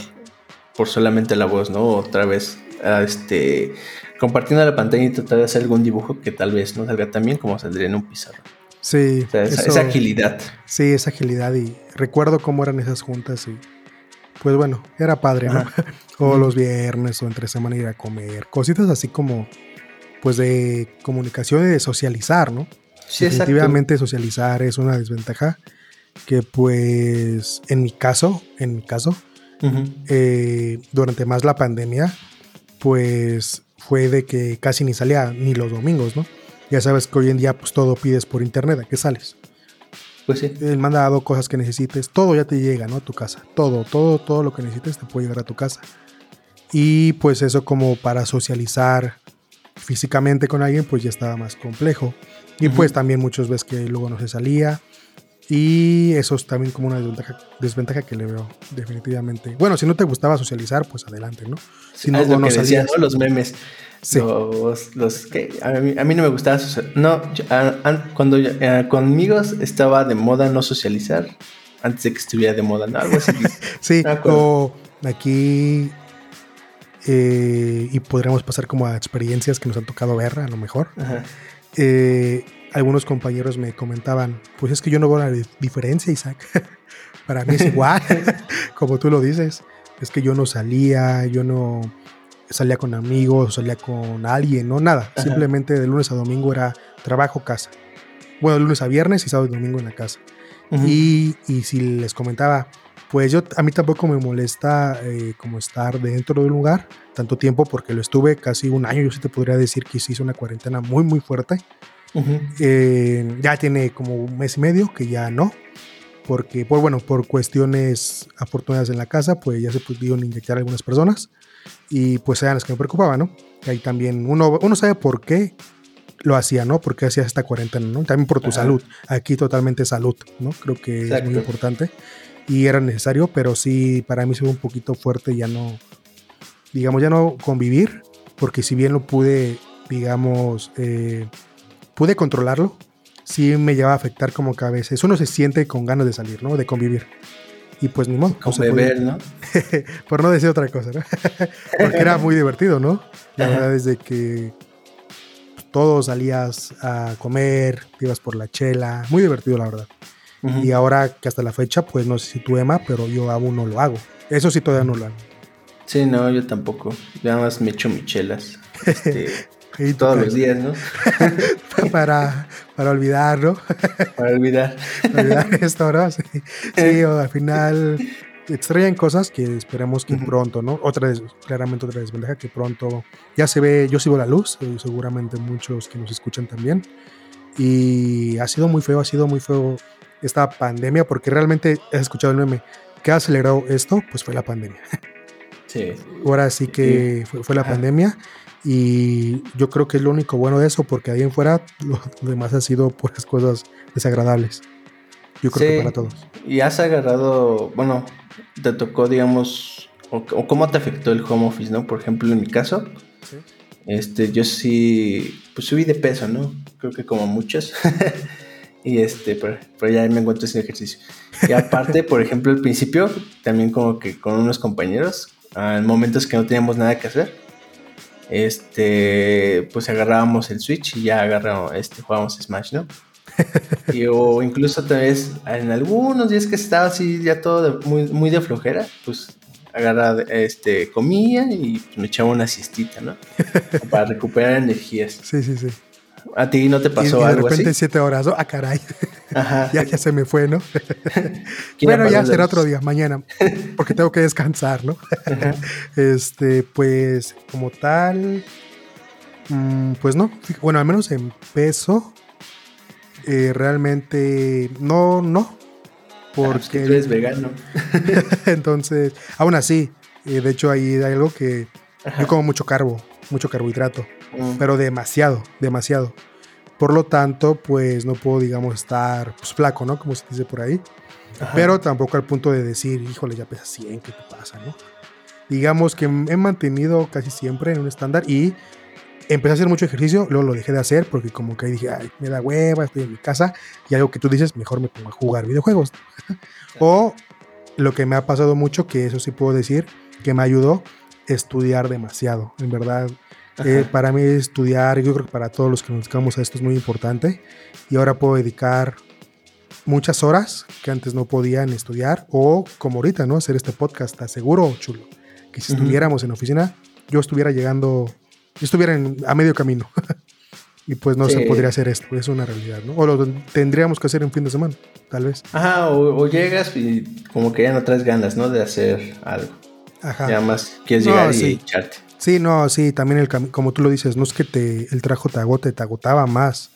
por solamente la voz, ¿no? Otra vez, este, compartiendo la pantalla y tratar de hacer algún dibujo que tal vez no salga tan bien como saldría en un pizarro. Sí. esa, agilidad. Sí, esa agilidad. Y recuerdo cómo eran esas juntas y pues bueno, era padre, ¿no? o los viernes o entre semana ir a comer. Cositas así como, pues de comunicación y de socializar, ¿no? Sí, Definitivamente socializar es una desventaja que pues en mi caso, en mi caso, eh, durante más la pandemia, pues fue de que casi ni salía ni los domingos, ¿no? Ya sabes que hoy en día pues todo pides por internet, ¿a qué sales? Pues sí. El mandado, cosas que necesites, todo ya te llega, ¿no? A tu casa. Todo, todo, todo lo que necesites te puede llegar a tu casa. Y pues eso como para socializar físicamente con alguien, pues ya estaba más complejo. Y pues también muchas veces que luego no se salía. Y eso es también como una desventaja, que le veo, definitivamente. Bueno, si no te gustaba socializar, pues adelante, ¿no? Si no, no, Los memes. Los, los que a mí, no me gustaba socializar. No, cuando eh, conmigo estaba de moda no socializar, antes de que estuviera de moda, ¿no? Algo así. sí, o aquí. Eh, y podríamos pasar como a experiencias que nos han tocado ver, a lo mejor. Eh, algunos compañeros me comentaban, pues es que yo no veo la diferencia, Isaac. Para mí es igual, como tú lo dices. Es que yo no salía, yo no salía con amigos, salía con alguien, no nada. Simplemente de lunes a domingo era trabajo, casa. Bueno, de lunes a viernes y sábado y domingo en la casa. y, y, si les comentaba, pues yo a mí tampoco me molesta eh, como estar dentro del lugar tanto tiempo porque lo estuve casi un año. Yo sí te podría decir que hice una cuarentena muy, muy fuerte. Eh, ya tiene como un mes y medio que ya no, porque por bueno, por cuestiones afortunadas en la casa, pues ya se pudieron inyectar algunas personas y pues eran las que me preocupaban, ¿no? ahí también uno, uno sabe por qué lo hacía, ¿no? Porque hacía esta cuarentena, ¿no? También por tu salud. Aquí totalmente salud, ¿no? Creo que es muy importante y era necesario, pero sí para mí fue un poquito fuerte ya no, digamos, ya no convivir, porque si bien lo pude, digamos, eh, pude controlarlo, sí me lleva a afectar como que a veces uno se siente con ganas de salir, ¿no? De convivir. Y pues ni modo. Con beber, ¿no? Por no decir otra cosa, ¿no? Porque era muy divertido, ¿no? La verdad es de que todos salías a comer, ibas por la chela, muy divertido la verdad. Y ahora que hasta la fecha, pues no sé si tú Emma, pero yo aún no lo hago. Eso sí todavía no lo hago. Sí, no, yo tampoco. Nada más me echo michelas. Este, Todos los días, ¿no? para, para olvidar, ¿no? para olvidar. para olvidar esto, ¿no? Sí, al final extrañan cosas que esperemos que pronto, ¿no? Otra vez, claramente otra desventaja que pronto ya se ve, yo sigo la luz, eh, seguramente muchos que nos escuchan también. Y ha sido muy feo, ha sido muy feo esta pandemia, porque realmente has escuchado el meme. ¿Qué ha acelerado esto? Pues fue la pandemia. Sí. Ahora sí que fue, la pandemia y yo creo que es lo único bueno de eso, porque ahí en fuera lo demás ha sido puras cosas desagradables. Yo creo que para todos. Y has agarrado, bueno, te tocó, digamos, o, cómo te afectó el home office, ¿no? Por ejemplo, en mi caso, este, yo sí, pues subí de peso, ¿no? Creo que como muchos. y este, pero, ya me encuentro sin ejercicio. Y aparte, por ejemplo, al principio, también como que con unos compañeros, en momentos que no teníamos nada que hacer, este, pues agarrábamos el Switch y ya agarramos, este, jugábamos Smash, ¿no? y, o incluso tal vez en algunos días que estaba así ya todo muy, muy de flojera, pues agarra, este, comía y me echaba una siestita, ¿no? Para recuperar energías. Sí, sí, sí. ¿A ti no te pasó y, de repente siete horas, ¿no? Ah, caray. ya, ya se me fue, ¿no? bueno, ya será otro día, mañana, porque tengo que descansar, ¿no? este, pues, como tal, mm, pues no. Bueno, al menos en peso, eh, realmente no, no. Porque. tú eres vegano. Entonces, aún así, eh, de hecho, ahí hay algo que yo como mucho carbo, mucho carbohidrato. Mm. pero demasiado, demasiado. Por lo tanto, pues no puedo, digamos, estar pues, flaco, ¿no? Como se dice por ahí. Pero tampoco al punto de decir, híjole, ya pesa 100, ¿qué te pasa, no? Digamos que he mantenido casi siempre en un estándar y empecé a hacer mucho ejercicio, luego lo dejé de hacer porque como que dije, ay, me da hueva, estoy en mi casa y algo que tú dices, mejor me pongo a jugar videojuegos. o lo que me ha pasado mucho, que eso sí puedo decir, que me ayudó, estudiar demasiado. En verdad, eh, para mí estudiar, yo creo que para todos los que nos dedicamos a esto es muy importante. Y ahora puedo dedicar muchas horas que antes no podían estudiar o como ahorita, ¿no? Hacer este podcast. Te aseguro, chulo, que si estuviéramos en oficina, yo estuviera llegando, yo estuviera a medio camino. y pues no se podría hacer esto, es una realidad, ¿no? O lo tendríamos que hacer en fin de semana, tal vez. Ajá, o, llegas y como que ya no traes ganas, ¿no? De hacer algo. Ajá. Ya más quieres llegar y echarte. Sí, no, sí, también el como tú lo dices, no es que te, el trajo te agote, te agotaba más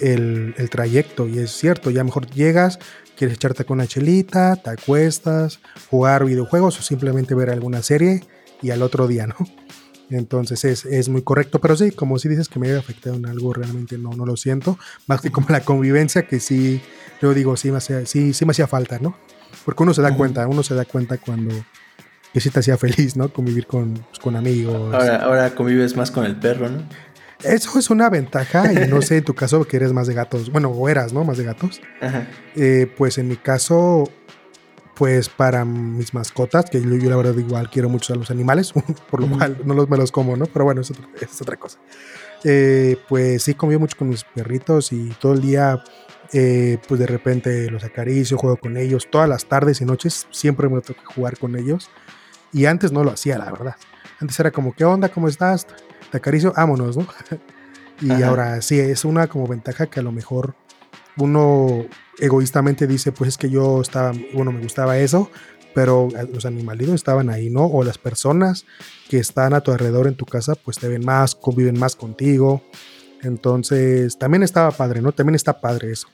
El, trayecto. Y es cierto, ya mejor llegas, quieres echarte con una chelita, te acuestas, jugar videojuegos o simplemente ver alguna serie y al otro día, ¿no? Entonces es, es, muy correcto, pero sí, como si dices que me haya afectado en algo, realmente no, no lo siento. Más que como la convivencia, que sí, yo digo, sí me hacía, sí, sí me hacía falta, ¿no? Porque uno se da cuenta, uno se da cuenta cuando que sí te hacía feliz, ¿no? Convivir con, pues, con amigos. Ahora, ahora convives más con el perro, ¿no? Eso es una ventaja y no sé en tu caso que eres más de gatos, bueno, o eras, ¿no? Más de gatos. Ajá. Eh, pues en mi caso, pues para mis mascotas, que yo, la verdad igual quiero mucho a los animales, por lo cual no los me los como, ¿no? Pero bueno, es, es otra cosa. Eh, pues sí convivo mucho con mis perritos y todo el día, eh, pues de repente los acaricio, juego con ellos, todas las tardes y noches siempre me toca jugar con ellos. Y antes no lo hacía, la verdad. Antes era como, ¿qué onda? ¿Cómo estás? Te acaricio, vámonos, ¿no? y ahora sí, es una como ventaja que a lo mejor uno egoístamente dice, pues es que yo estaba, bueno, me gustaba eso, pero los animalitos estaban ahí, ¿no? O las personas que están a tu alrededor en tu casa, pues te ven más, conviven más contigo. Entonces, también estaba padre, ¿no? También está padre eso.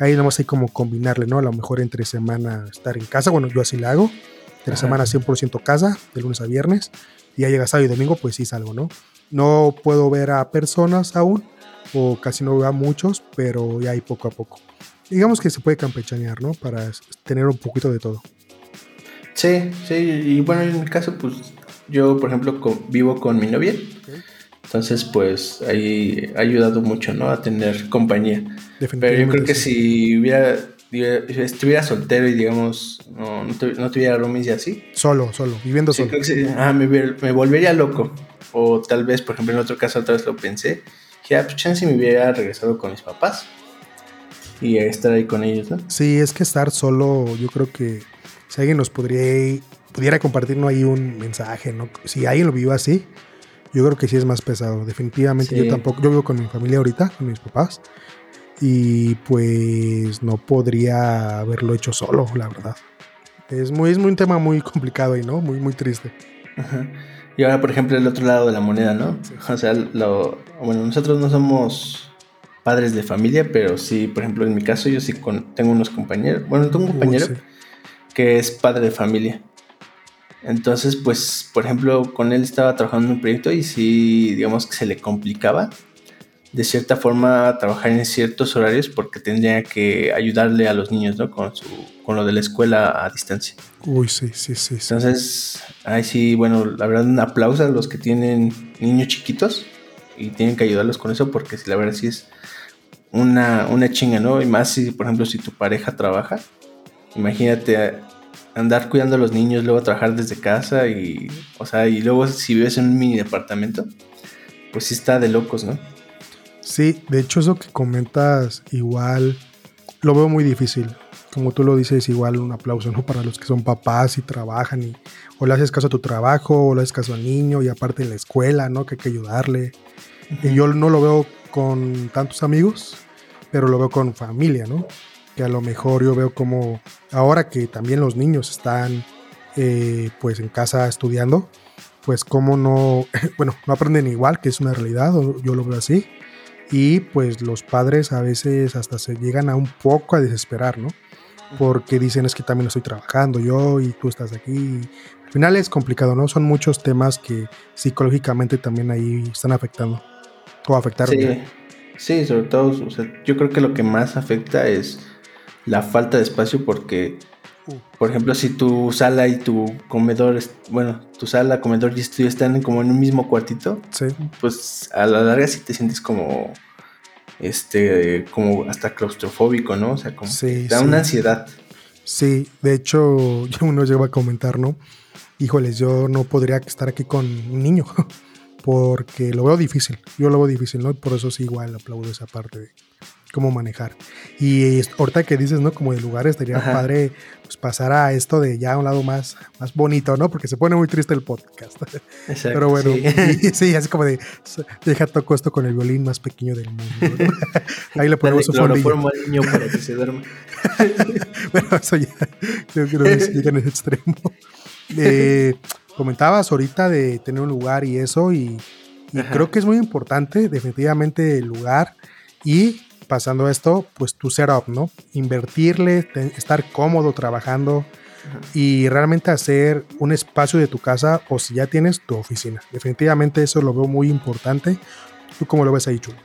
Ahí nomás hay como combinarle, ¿no? A lo mejor entre semana estar en casa, bueno, yo así lo hago. Entre semana 100% casa, de lunes a viernes. Y ya llega sábado y domingo, pues sí salgo, ¿no? No puedo ver a personas aún, o casi no veo a muchos, pero ya hay poco a poco digamos que se puede campechanear, ¿no? Para tener un poquito de todo. Sí, sí, y bueno, en mi caso, pues yo, por ejemplo, vivo con mi novia. Entonces, pues ahí ha ayudado mucho, ¿no? A tener compañía. Pero yo creo que si hubiera, estuviera soltero y, digamos, no, no, tuviera roomies y así. Solo, solo, viviendo solo. ah, me, me, volvería loco. O tal vez, por ejemplo, en otro caso, otra vez lo pensé. Que, ah, pues chance me hubiera regresado con mis papás y estar ahí con ellos, ¿no? Sí, es que estar solo, yo creo que si alguien nos podría, pudiera compartirnos ahí un mensaje, ¿no? Si alguien lo vive así, yo creo que sí es más pesado. Definitivamente yo tampoco, yo vivo con mi familia ahorita, con mis papás, y pues no podría haberlo hecho solo, la verdad. Es muy, es muy un tema muy complicado y ¿no? Muy, muy triste. Y ahora, por ejemplo, el otro lado de la moneda, ¿no? O sea, lo, bueno, nosotros no somos padres de familia, pero sí, por ejemplo, en mi caso yo sí tengo unos compañeros, bueno, tengo un compañero que es padre de familia. Entonces, pues, por ejemplo, con él estaba trabajando en un proyecto y sí, digamos que se le complicaba de cierta forma trabajar en ciertos horarios porque tendría que ayudarle a los niños, ¿no? Con, su, con lo de la escuela a distancia. Uy, sí, sí, sí. Entonces, ahí sí, bueno, la verdad, un aplauso a los que tienen niños chiquitos y tienen que ayudarlos con eso porque la verdad sí es una, una chinga, ¿no? Y más si, por ejemplo, si tu pareja trabaja, imagínate andar cuidando a los niños, luego trabajar desde casa y, o sea, y luego si vives en un mini departamento, pues sí está de locos, ¿no? Sí, de hecho eso que comentas igual lo veo muy difícil. Como tú lo dices, igual un aplauso, ¿no? Para los que son papás y trabajan y o le haces caso a tu trabajo o le haces caso al niño y aparte en la escuela, ¿no? Que hay que ayudarle. Y yo no lo veo con tantos amigos, pero lo veo con familia, ¿no? Que a lo mejor yo veo como ahora que también los niños están eh, pues en casa estudiando, pues como no, bueno, no aprenden igual, que es una realidad, yo lo veo así. Y pues los padres a veces hasta se llegan a un poco a desesperar, ¿no? Porque dicen es que también estoy trabajando yo y tú estás aquí final es complicado, ¿no? Son muchos temas que psicológicamente también ahí están afectando o afectaron. Sí, sí sobre todo, o sea, yo creo que lo que más afecta es la falta de espacio porque. Por ejemplo, si tu sala y tu comedor, bueno, tu sala, comedor y estudio están como en un mismo cuartito, pues a la larga sí te sientes como, este, como hasta claustrofóbico, ¿no? O sea, como da una ansiedad. Sí, de hecho, uno llegó a comentar, ¿no? híjoles, yo no podría estar aquí con un niño, porque lo veo difícil, yo lo veo difícil, ¿no? Por eso sí igual aplaudo esa parte de cómo manejar. Y ahorita que dices, ¿no? Como de lugar estaría padre pues, pasar a esto de ya a un lado más, más bonito, ¿no? Porque se pone muy triste el podcast. Exacto, Pero bueno, sí. así como de, deja toco esto con el violín más pequeño del mundo. Ahí le ponemos un fondillo. al niño para que se duerma. bueno, eso ya, yo creo que llega en el extremo. Eh, comentabas ahorita de tener un lugar y eso, y, creo que es muy importante, definitivamente, el lugar y pasando esto, pues tu setup, ¿no? Invertirle, estar cómodo trabajando, y realmente hacer un espacio de tu casa o si ya tienes tu oficina. Definitivamente eso lo veo muy importante. ¿Tú cómo lo ves ahí, Chulo?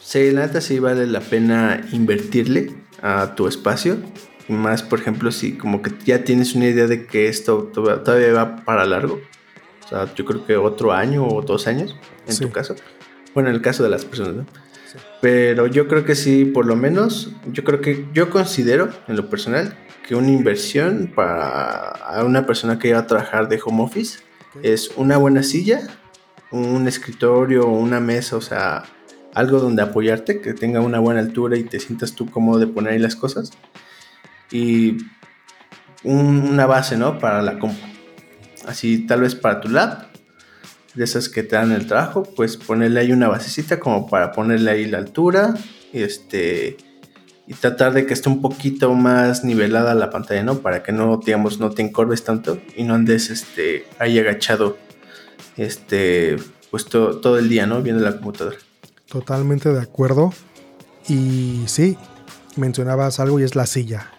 Sí, la neta sí vale la pena invertirle a tu espacio. Más, por ejemplo, si como que ya tienes una idea de que esto todavía va para largo. O sea, yo creo que otro año o dos años, en tu caso. Bueno, en el caso de las personas, ¿no? Pero yo creo que sí, por lo menos, yo creo que yo considero, en lo personal, que una inversión para una persona que va a trabajar de home office es una buena silla, un escritorio, una mesa, o sea, algo donde apoyarte, que tenga una buena altura y te sientas tú cómodo de poner ahí las cosas. Y una base, ¿no? Para la compu. Así, tal vez para tu lab, de esas que te dan el trabajo, pues ponerle ahí una basecita como para ponerle ahí la altura y este y tratar de que esté un poquito más nivelada la pantalla, ¿no? Para que no, digamos, no te encorves tanto y no andes este, ahí agachado este, pues todo el día, ¿no? Viendo la computadora. Totalmente de acuerdo. Y sí, mencionabas algo y es la silla.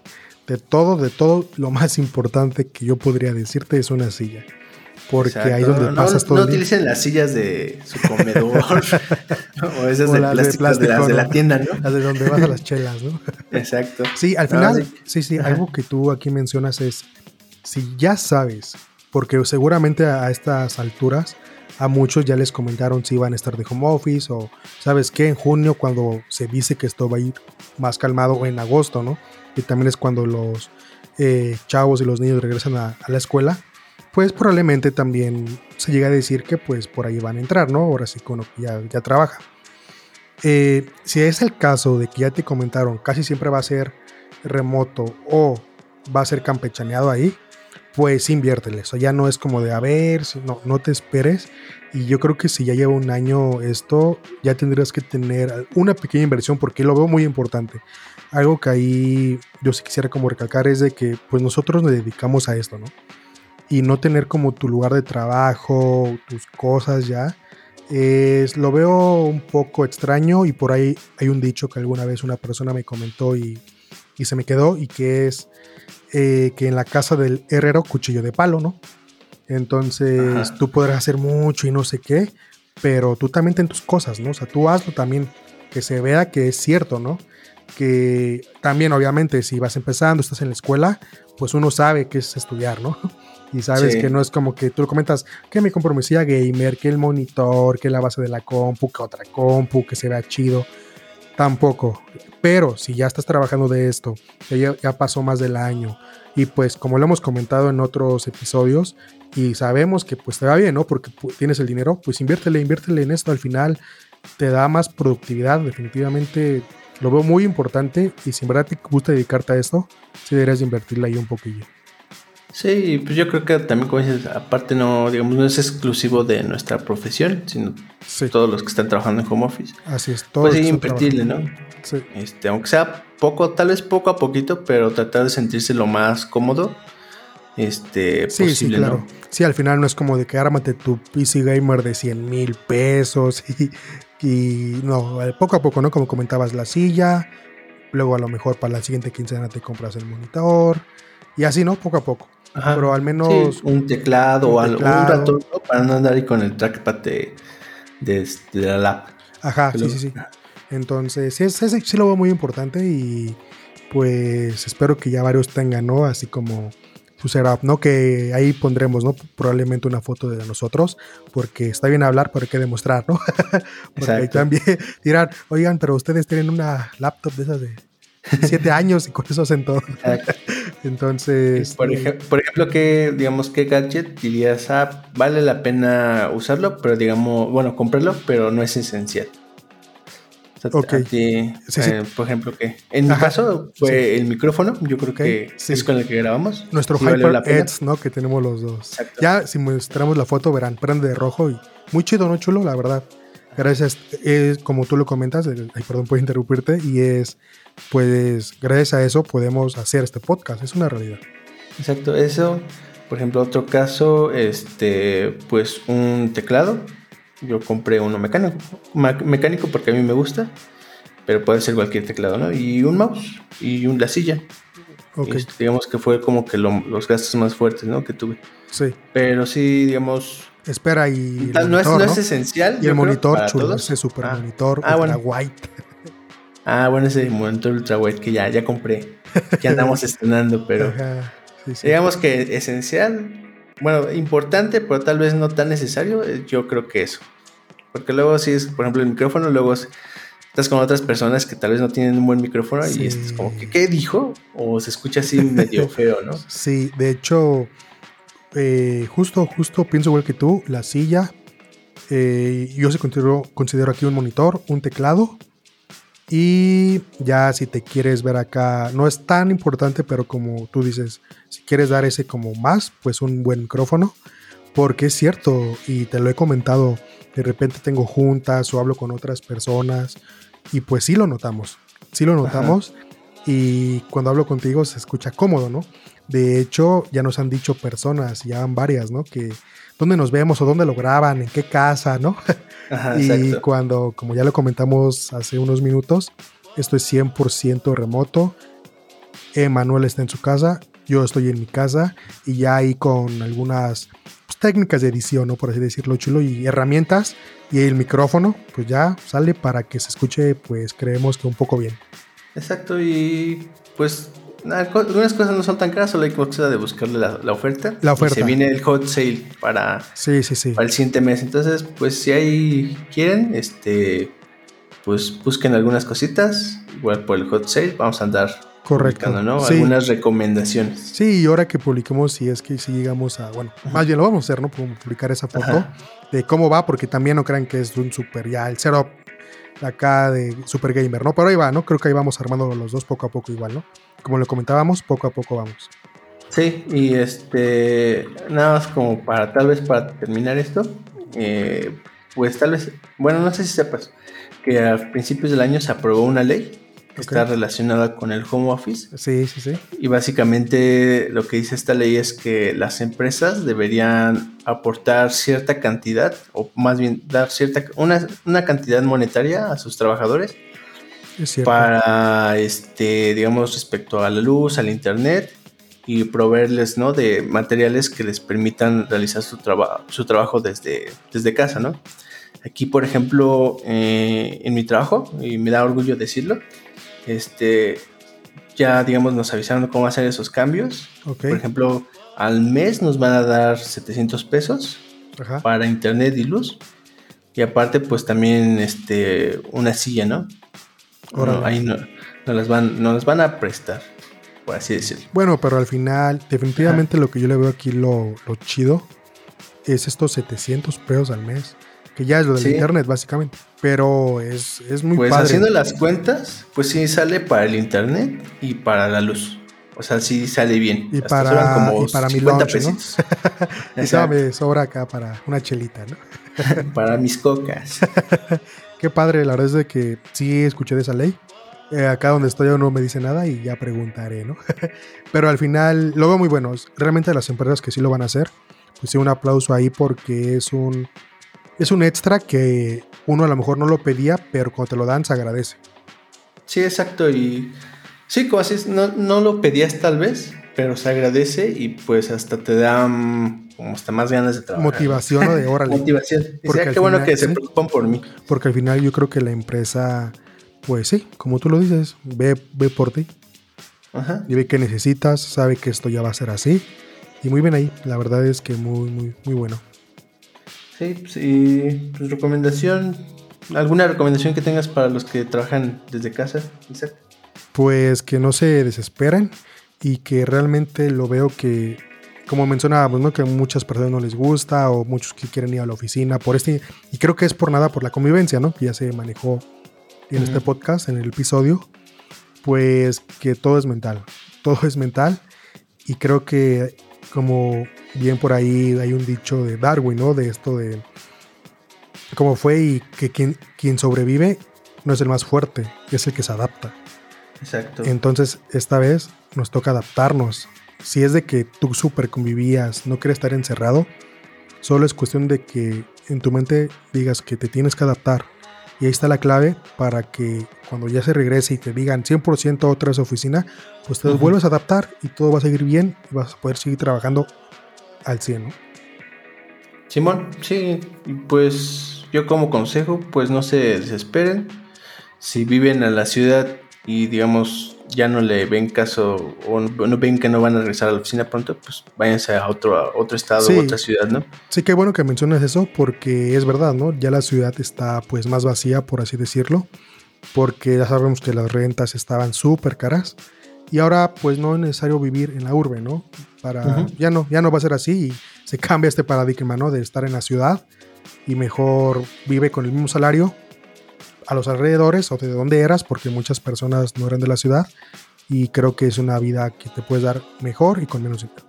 De todo, de todo, lo más importante que yo podría decirte es una silla porque ahí donde pasas todo no utilicen las sillas de su comedor o esas de, plástico, de, la tienda, ¿no? Las de donde vas a las chelas, ¿no? Exacto. Sí, al final, sí, sí, algo que tú aquí mencionas es, si ya sabes, porque seguramente a estas alturas a muchos ya les comentaron si iban a estar de home office o sabes que en junio cuando se dice que esto va a ir más calmado o en agosto, ¿no? Y también es cuando los eh, chavos y los niños regresan a la escuela pues probablemente también se llega a decir que pues por ahí van a entrar, ¿no? Ahora sí ya, ya trabaja. Eh, si es el caso de que ya te comentaron, casi siempre va a ser remoto o va a ser campechaneado ahí, pues inviértele. Eso ya no es como de a ver, no, no te esperes. Y yo creo que si ya lleva un año esto, ya tendrías que tener una pequeña inversión porque lo veo muy importante. Algo que ahí yo sí quisiera como recalcar es de que pues nosotros nos dedicamos a esto, ¿no? Y no tener como tu lugar de trabajo, tus cosas ya, es, lo veo un poco extraño y por ahí hay un dicho que alguna vez una persona me comentó y, y se me quedó y que es eh, que en la casa del herrero cuchillo de palo, ¿no? Entonces tú podrás hacer mucho y no sé qué, pero tú también ten tus cosas, ¿no? O sea, tú hazlo también, que se vea que es cierto, ¿no? Que también obviamente si vas empezando, estás en la escuela, pues uno sabe que es estudiar, ¿no? Y sabes que no es como que tú comentas que mi compromisía gamer, que el monitor, que la base de la compu, que otra compu, que se vea chido. Tampoco. Pero si ya estás trabajando de esto, ya, ya pasó más del año, y pues como lo hemos comentado en otros episodios, y sabemos que pues te va bien, ¿no? Porque tienes el dinero, pues inviértele, inviértele en esto al final, te da más productividad, definitivamente lo veo muy importante y si en verdad te gusta dedicarte a esto, sí deberías invertirle ahí un poquillo. Sí, pues yo creo que también, como dices, aparte no, digamos, no es exclusivo de nuestra profesión, sino todos los que están trabajando en home office. Así es, todo. Pues sí, invertirle, ¿no? Sí. Este, aunque sea poco, tal vez poco a poquito, pero tratar de sentirse lo más cómodo este, sí, posible, sí, claro. Sí, al final no es como de que ármate tu PC gamer de 100 mil pesos y, y no, poco a poco, ¿no? Como comentabas, la silla, luego a lo mejor para la siguiente quincena te compras el monitor y así, ¿no? Poco a poco pero al menos un teclado o algo, un ratón para no andar ahí con el trackpad de, de, la lap. Ajá, sí, sí, sí. Entonces, sí, sí, sí, lo veo muy importante y pues espero que ya varios tengan, ¿no? Así como su setup, ¿no? Que ahí pondremos, ¿no? Probablemente una foto de nosotros, porque está bien hablar, pero hay que demostrar, ¿no? porque ahí también dirán, oigan, pero ustedes tienen una laptop de esas de siete años y con eso hacen todo. Entonces. Por, por, ejemplo, ¿qué, digamos, qué gadget dirías, ah, vale la pena usarlo, pero digamos, bueno, comprarlo, pero no es esencial? Ok. Eh, por ejemplo, que en mi caso fue el micrófono, yo creo que es con el que grabamos. Nuestro HyperX, ¿no? Que tenemos los dos. Ya, si mostramos la foto, verán, prende de rojo y muy chido, ¿no? Chulo, la verdad. Gracias, es como tú lo comentas, ay, perdón por interrumpirte, y es pues gracias a eso podemos hacer este podcast, es una realidad. Exacto, eso, por ejemplo, otro caso, este, pues un teclado, yo compré uno mecánico, mecánico porque a mí me gusta, pero puede ser cualquier teclado, ¿no? Y un mouse y un, la silla. Ok. Este, digamos que fue como que lo- los gastos más fuertes, ¿no? Que tuve. Sí. Pero sí, digamos, Espera y. no, es, no es esencial. Y el monitor chulo, todos. ese super Ah. monitor Ah, ultra bueno. white. Ah, bueno, ese monitor ultra wide que ya, ya compré. Que andamos estrenando, pero Ajá, sí, sí. digamos que esencial, bueno, importante, pero tal vez no tan necesario, eh, yo creo que eso. Porque luego si es, por ejemplo, el micrófono, luego es- estás con otras personas que tal vez no tienen un buen micrófono Sí. y es como que, ¿qué dijo? O se escucha así medio feo, ¿no? Sí, de hecho, eh, justo, justo pienso igual que tú, la silla. eh, yo se considero, considero aquí un monitor, un teclado. Y ya si te quieres ver acá, no es tan importante, pero como tú dices, si quieres dar ese como más, pues un buen micrófono. Porque es cierto, y te lo he comentado, de repente tengo juntas o hablo con otras personas y pues sí lo notamos, sí lo notamos y cuando hablo contigo se escucha cómodo, ¿no? De hecho, ya nos han dicho personas, ya van varias, ¿no? Que dónde nos vemos o dónde lo graban, en qué casa, ¿no? Ajá, y exacto. cuando, como ya lo comentamos hace unos minutos, esto es 100% remoto. Emanuel está en su casa, yo estoy en mi casa y ya ahí con algunas pues, técnicas de edición, ¿no? Por así decirlo, chulo, y herramientas y el micrófono, pues ya sale para que se escuche, pues creemos que un poco bien. Exacto, y pues algunas cosas no son tan caras, solo hay cosa de buscarle la, la oferta. La Y oferta. se viene el hot sale para, Sí, sí, sí. para el siguiente mes. Entonces, pues si ahí quieren, este, pues busquen algunas cositas. Igual por el hot sale, vamos a andar Correcto. ¿no? Algunas recomendaciones. Sí, y ahora que publiquemos, si es que si llegamos a, bueno, más bien lo vamos a hacer, ¿no? Pu- Publicar esa foto Ajá. de cómo va, porque también no crean que es un super, ya el setup acá de super gamer, ¿no? Pero ahí va, ¿no? Creo que ahí vamos armando los dos poco a poco igual, ¿no? Como lo comentábamos, poco a poco vamos. Sí, y este, nada más como para, tal vez para terminar esto, eh, pues tal vez, bueno, no sé si sepas que a principios del año se aprobó una ley que está relacionada con el home office Sí, sí, sí. y básicamente lo que dice esta ley es que las empresas deberían aportar cierta cantidad o más bien dar cierta una, una cantidad monetaria a sus trabajadores Es para este digamos respecto a la luz al internet y proveerles no de materiales que les permitan realizar su trabajo su trabajo desde desde casa no aquí por ejemplo eh, en mi trabajo y me da orgullo decirlo este ya digamos nos avisaron cómo hacer esos cambios por ejemplo al mes nos van a dar 700 pesos Ajá. para internet y luz. Y aparte, pues también este, una silla, ¿no? No, ahí no, no las van, no las van a prestar, por así decirlo. Bueno, pero al final, definitivamente lo que yo le veo aquí lo, lo chido es estos 700 pesos al mes. Que ya es lo del Sí. internet, básicamente. Pero es, es muy Pues padre. haciendo las cuentas, pues sí sale para el internet y para la luz. O sea, sí sale bien. Y Hasta para- como y para mi 50 lunch, ¿no? Ajá, me sobra acá para una chelita, ¿no? para mis cocas. Qué padre, la verdad es de que sí escuché de esa ley. Eh, acá donde estoy no me dice nada y ya preguntaré, ¿no? Pero al final lo veo muy bueno. Realmente las empresas que sí lo van a hacer, pues sí, un aplauso ahí porque es un, es un extra que uno a lo mejor no lo pedía, pero cuando te lo dan se agradece. Sí, exacto. Y sí, como así no, no lo pedías tal vez, pero se agradece y pues hasta te dan como hasta más ganas de trabajar. Motivación ¿no? de órale. Motivación. Porque al qué bueno final- que se sí. preocupan por mí. Porque al final yo creo que la empresa, pues sí, como tú lo dices, ve, ve por ti. Ajá. y ve que necesitas, sabe que esto ya va a ser así. Y muy bien ahí, la verdad es que muy, muy, muy bueno. Sí, pues, y pues recomendación. ¿Alguna recomendación que tengas para los que trabajan desde casa, Isaac? Pues que no se desesperen y que realmente lo veo que, como mencionábamos, ¿no? que a muchas personas no les gusta o muchos que quieren ir a la oficina por este, y creo que es por nada, por la convivencia, ¿no? que ya se manejó en este Ujú. podcast, en el episodio, pues que todo es mental, todo es mental y creo que como bien por ahí hay un dicho de Darwin, ¿no? De esto de cómo fue y que quien, quien sobrevive no es el más fuerte, es el que se adapta. Exacto. Entonces, esta vez nos toca adaptarnos. Si es de que tú súper convivías, no quieres estar encerrado, solo es cuestión de que en tu mente digas que te tienes que adaptar Y ahí está la clave para que cuando ya se regrese y te digan 100% otra vez oficina, pues te vuelves a adaptar y todo va a seguir bien y vas a poder seguir trabajando al 100, ¿no? Simón, sí, pues yo como consejo, pues no se desesperen. Si viven en la ciudad y digamos ya no le ven caso o no ven que no van a regresar a la oficina pronto, pues váyanse a otro, otro estado o otra ciudad, ¿no? Sí, qué bueno que menciones eso porque es verdad, ¿no? Ya la ciudad está pues más vacía, por así decirlo, porque ya sabemos que las rentas estaban súper caras y ahora pues no es necesario vivir en la urbe, ¿no? Para, ya no, ya no va a ser así y se cambia este paradigma, ¿no? De estar en la ciudad y mejor vive con el mismo salario a los alrededores o de donde eras, porque muchas personas no eran de la ciudad y creo que es una vida que te puedes dar mejor y con menos dinero.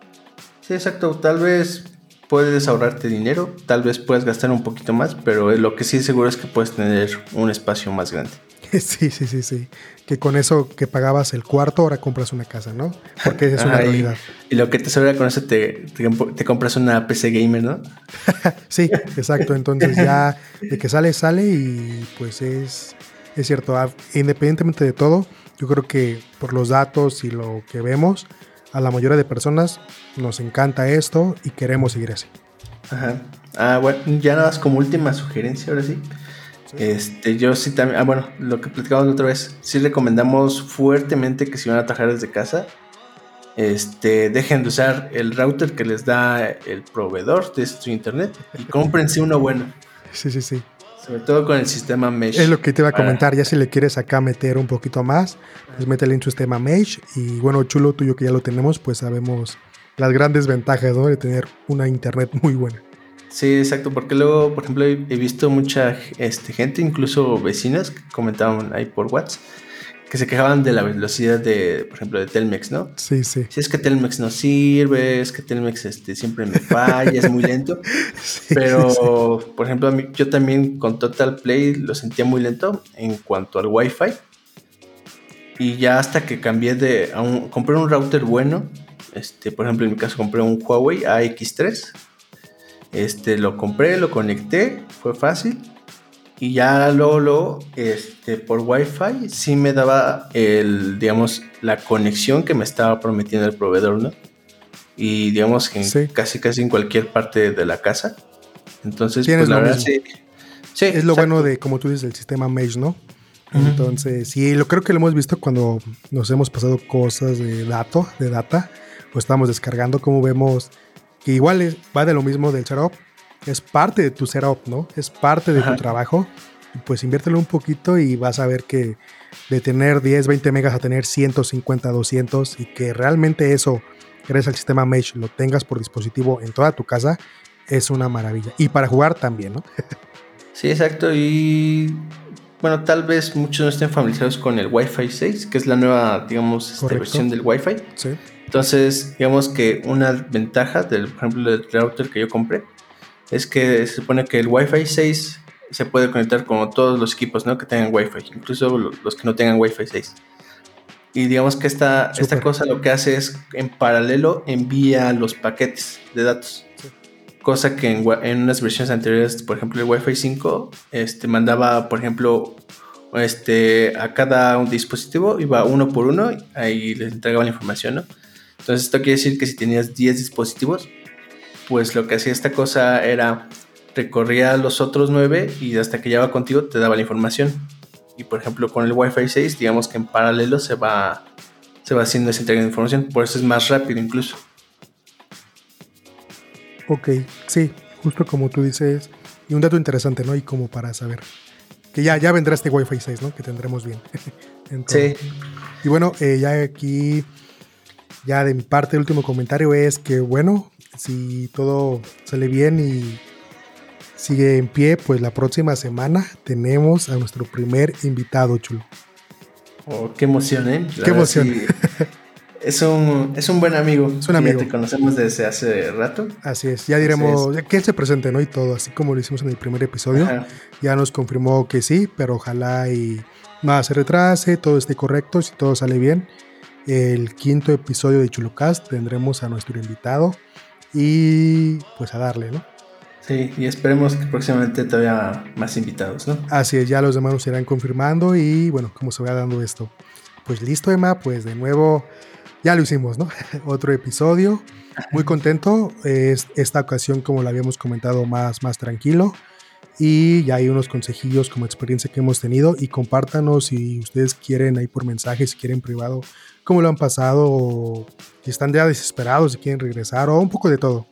Sí, exacto. Tal vez puedes ahorrarte dinero, tal vez puedes gastar un poquito más, pero lo que sí seguro es que puedes tener un espacio más grande. Sí, sí, sí, sí. Que con eso que pagabas el cuarto, ahora compras una casa, ¿no? Porque es una realidad. Y lo que te sobra con eso, te, te, compras una PC gamer, ¿no? sí, exacto. Entonces ya de que sale, sale y pues es, es cierto. Independientemente de todo, yo creo que por los datos y lo que vemos, a la mayoría de personas nos encanta esto y queremos seguir así. Ajá. Ah, bueno, ya nada más como última sugerencia, ahora sí. Este, yo sí también, ah, bueno, lo que platicamos la otra vez, sí recomendamos fuertemente que si van a trabajar desde casa, este, dejen de usar el router que les da el proveedor de su internet y cómprense uno bueno. Sí, sí, sí. Sobre todo con el sistema Mesh. Es lo que te iba a comentar, ya si le quieres acá meter un poquito más, pues métele en su sistema Mesh y bueno, chulo tuyo que ya lo tenemos, pues sabemos las grandes ventajas de tener una internet muy buena. Sí, exacto, porque luego, por ejemplo, he visto mucha este, gente, incluso vecinas, que comentaban ahí por WhatsApp, que se quejaban de la velocidad de, por ejemplo, de Telmex, ¿no? Sí, sí. Si es que Telmex no sirve, es que Telmex este, siempre me falla, es muy lento. Pero, por ejemplo, a mí, yo también con Total Play lo sentía muy lento en cuanto al Wi-Fi. Y ya hasta que cambié de, a un, compré un router bueno, este, por ejemplo, en mi caso compré un Huawei AX3 este, lo compré, lo conecté, fue fácil. Y ya luego, este, por Wi-Fi sí me daba el, digamos, la conexión que me estaba prometiendo el proveedor, ¿no? Y digamos que casi casi en cualquier parte de la casa. Entonces, pues la verdad sí. sí. Es lo bueno de, como tú dices, el sistema Mesh, ¿no? Entonces, sí, lo creo que lo hemos visto cuando nos hemos pasado cosas de dato, de data, pues estamos descargando, como vemos que igual va de lo mismo del setup, es parte de tu setup, ¿no? Es parte de tu trabajo. pues inviértelo un poquito y vas a ver que de tener 10, 20 megas a tener 150, 200 y que realmente eso, gracias al sistema Mesh, lo tengas por dispositivo en toda tu casa, es una maravilla. Y para jugar también, ¿no? sí, exacto. Y bueno, tal vez muchos no estén familiarizados con el Wi-Fi 6, que es la nueva, digamos, este, versión del Wi-Fi. Sí. Entonces, digamos que una ventaja del, por ejemplo, del router que yo compré es que se supone que el Wi-Fi 6 se puede conectar con todos los equipos ¿no? que tengan Wi-Fi, incluso los que no tengan Wi-Fi 6. Y digamos que esta, esta cosa lo que hace es en paralelo envía los paquetes de datos. Cosa que en, en, unas versiones anteriores, por ejemplo el Wi-Fi 5, este, mandaba, por ejemplo, este, a cada un dispositivo, iba uno por uno, ahí les entregaba la información, ¿no? Entonces esto quiere decir que si tenías 10 dispositivos, pues lo que hacía esta cosa era recorría los otros 9 y hasta que llegaba contigo te daba la información. Y por ejemplo con el Wi-Fi 6, digamos que en paralelo se va, se va haciendo esa entrega de información, por eso es más rápido incluso. Ok, sí, justo como tú dices, y un dato interesante, ¿no? Y como para saber que ya, ya vendrá este Wi-Fi 6, ¿no? Que tendremos bien. sí. Y bueno, eh, ya aquí ya de mi parte, el último comentario es que, bueno, si todo sale bien y sigue en pie, pues la próxima semana tenemos a nuestro primer invitado, chulo. Oh, qué emoción, ¿eh? qué emoción. es, un, es un buen amigo. Es un amigo. te conocemos desde hace rato. Así es, ya diremos que él se presente, ¿no? Y todo, así como lo hicimos en el primer episodio. Ya nos confirmó que sí, pero ojalá y nada se retrase, todo esté correcto, si todo sale bien el quinto episodio de Chulocast tendremos a nuestro invitado y pues a darle, ¿no? Sí, y esperemos que próximamente todavía más invitados, ¿no? Así es, ya los demás nos irán confirmando y bueno, cómo se va dando esto. Pues listo, Emma, pues de nuevo ya lo hicimos, ¿no? Otro episodio. Muy contento. Es esta ocasión, como lo habíamos comentado, más, más tranquilo. Y ya hay unos consejillos como experiencia que hemos tenido. Y compártanos si ustedes quieren ahí por mensaje, si quieren privado, cómo lo han pasado, o si están ya desesperados, si quieren regresar, o un poco de todo.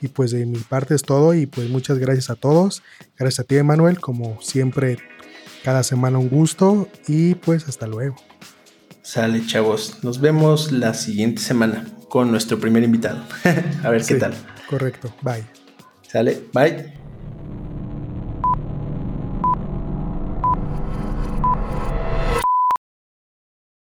Y pues de mi parte es todo. Y pues muchas gracias a todos. Gracias a ti, Emanuel. Como siempre, cada semana un gusto. Y pues hasta luego. Sale, chavos. Nos vemos la siguiente semana con nuestro primer invitado. a ver qué tal. Correcto. Bye. Sale, bye.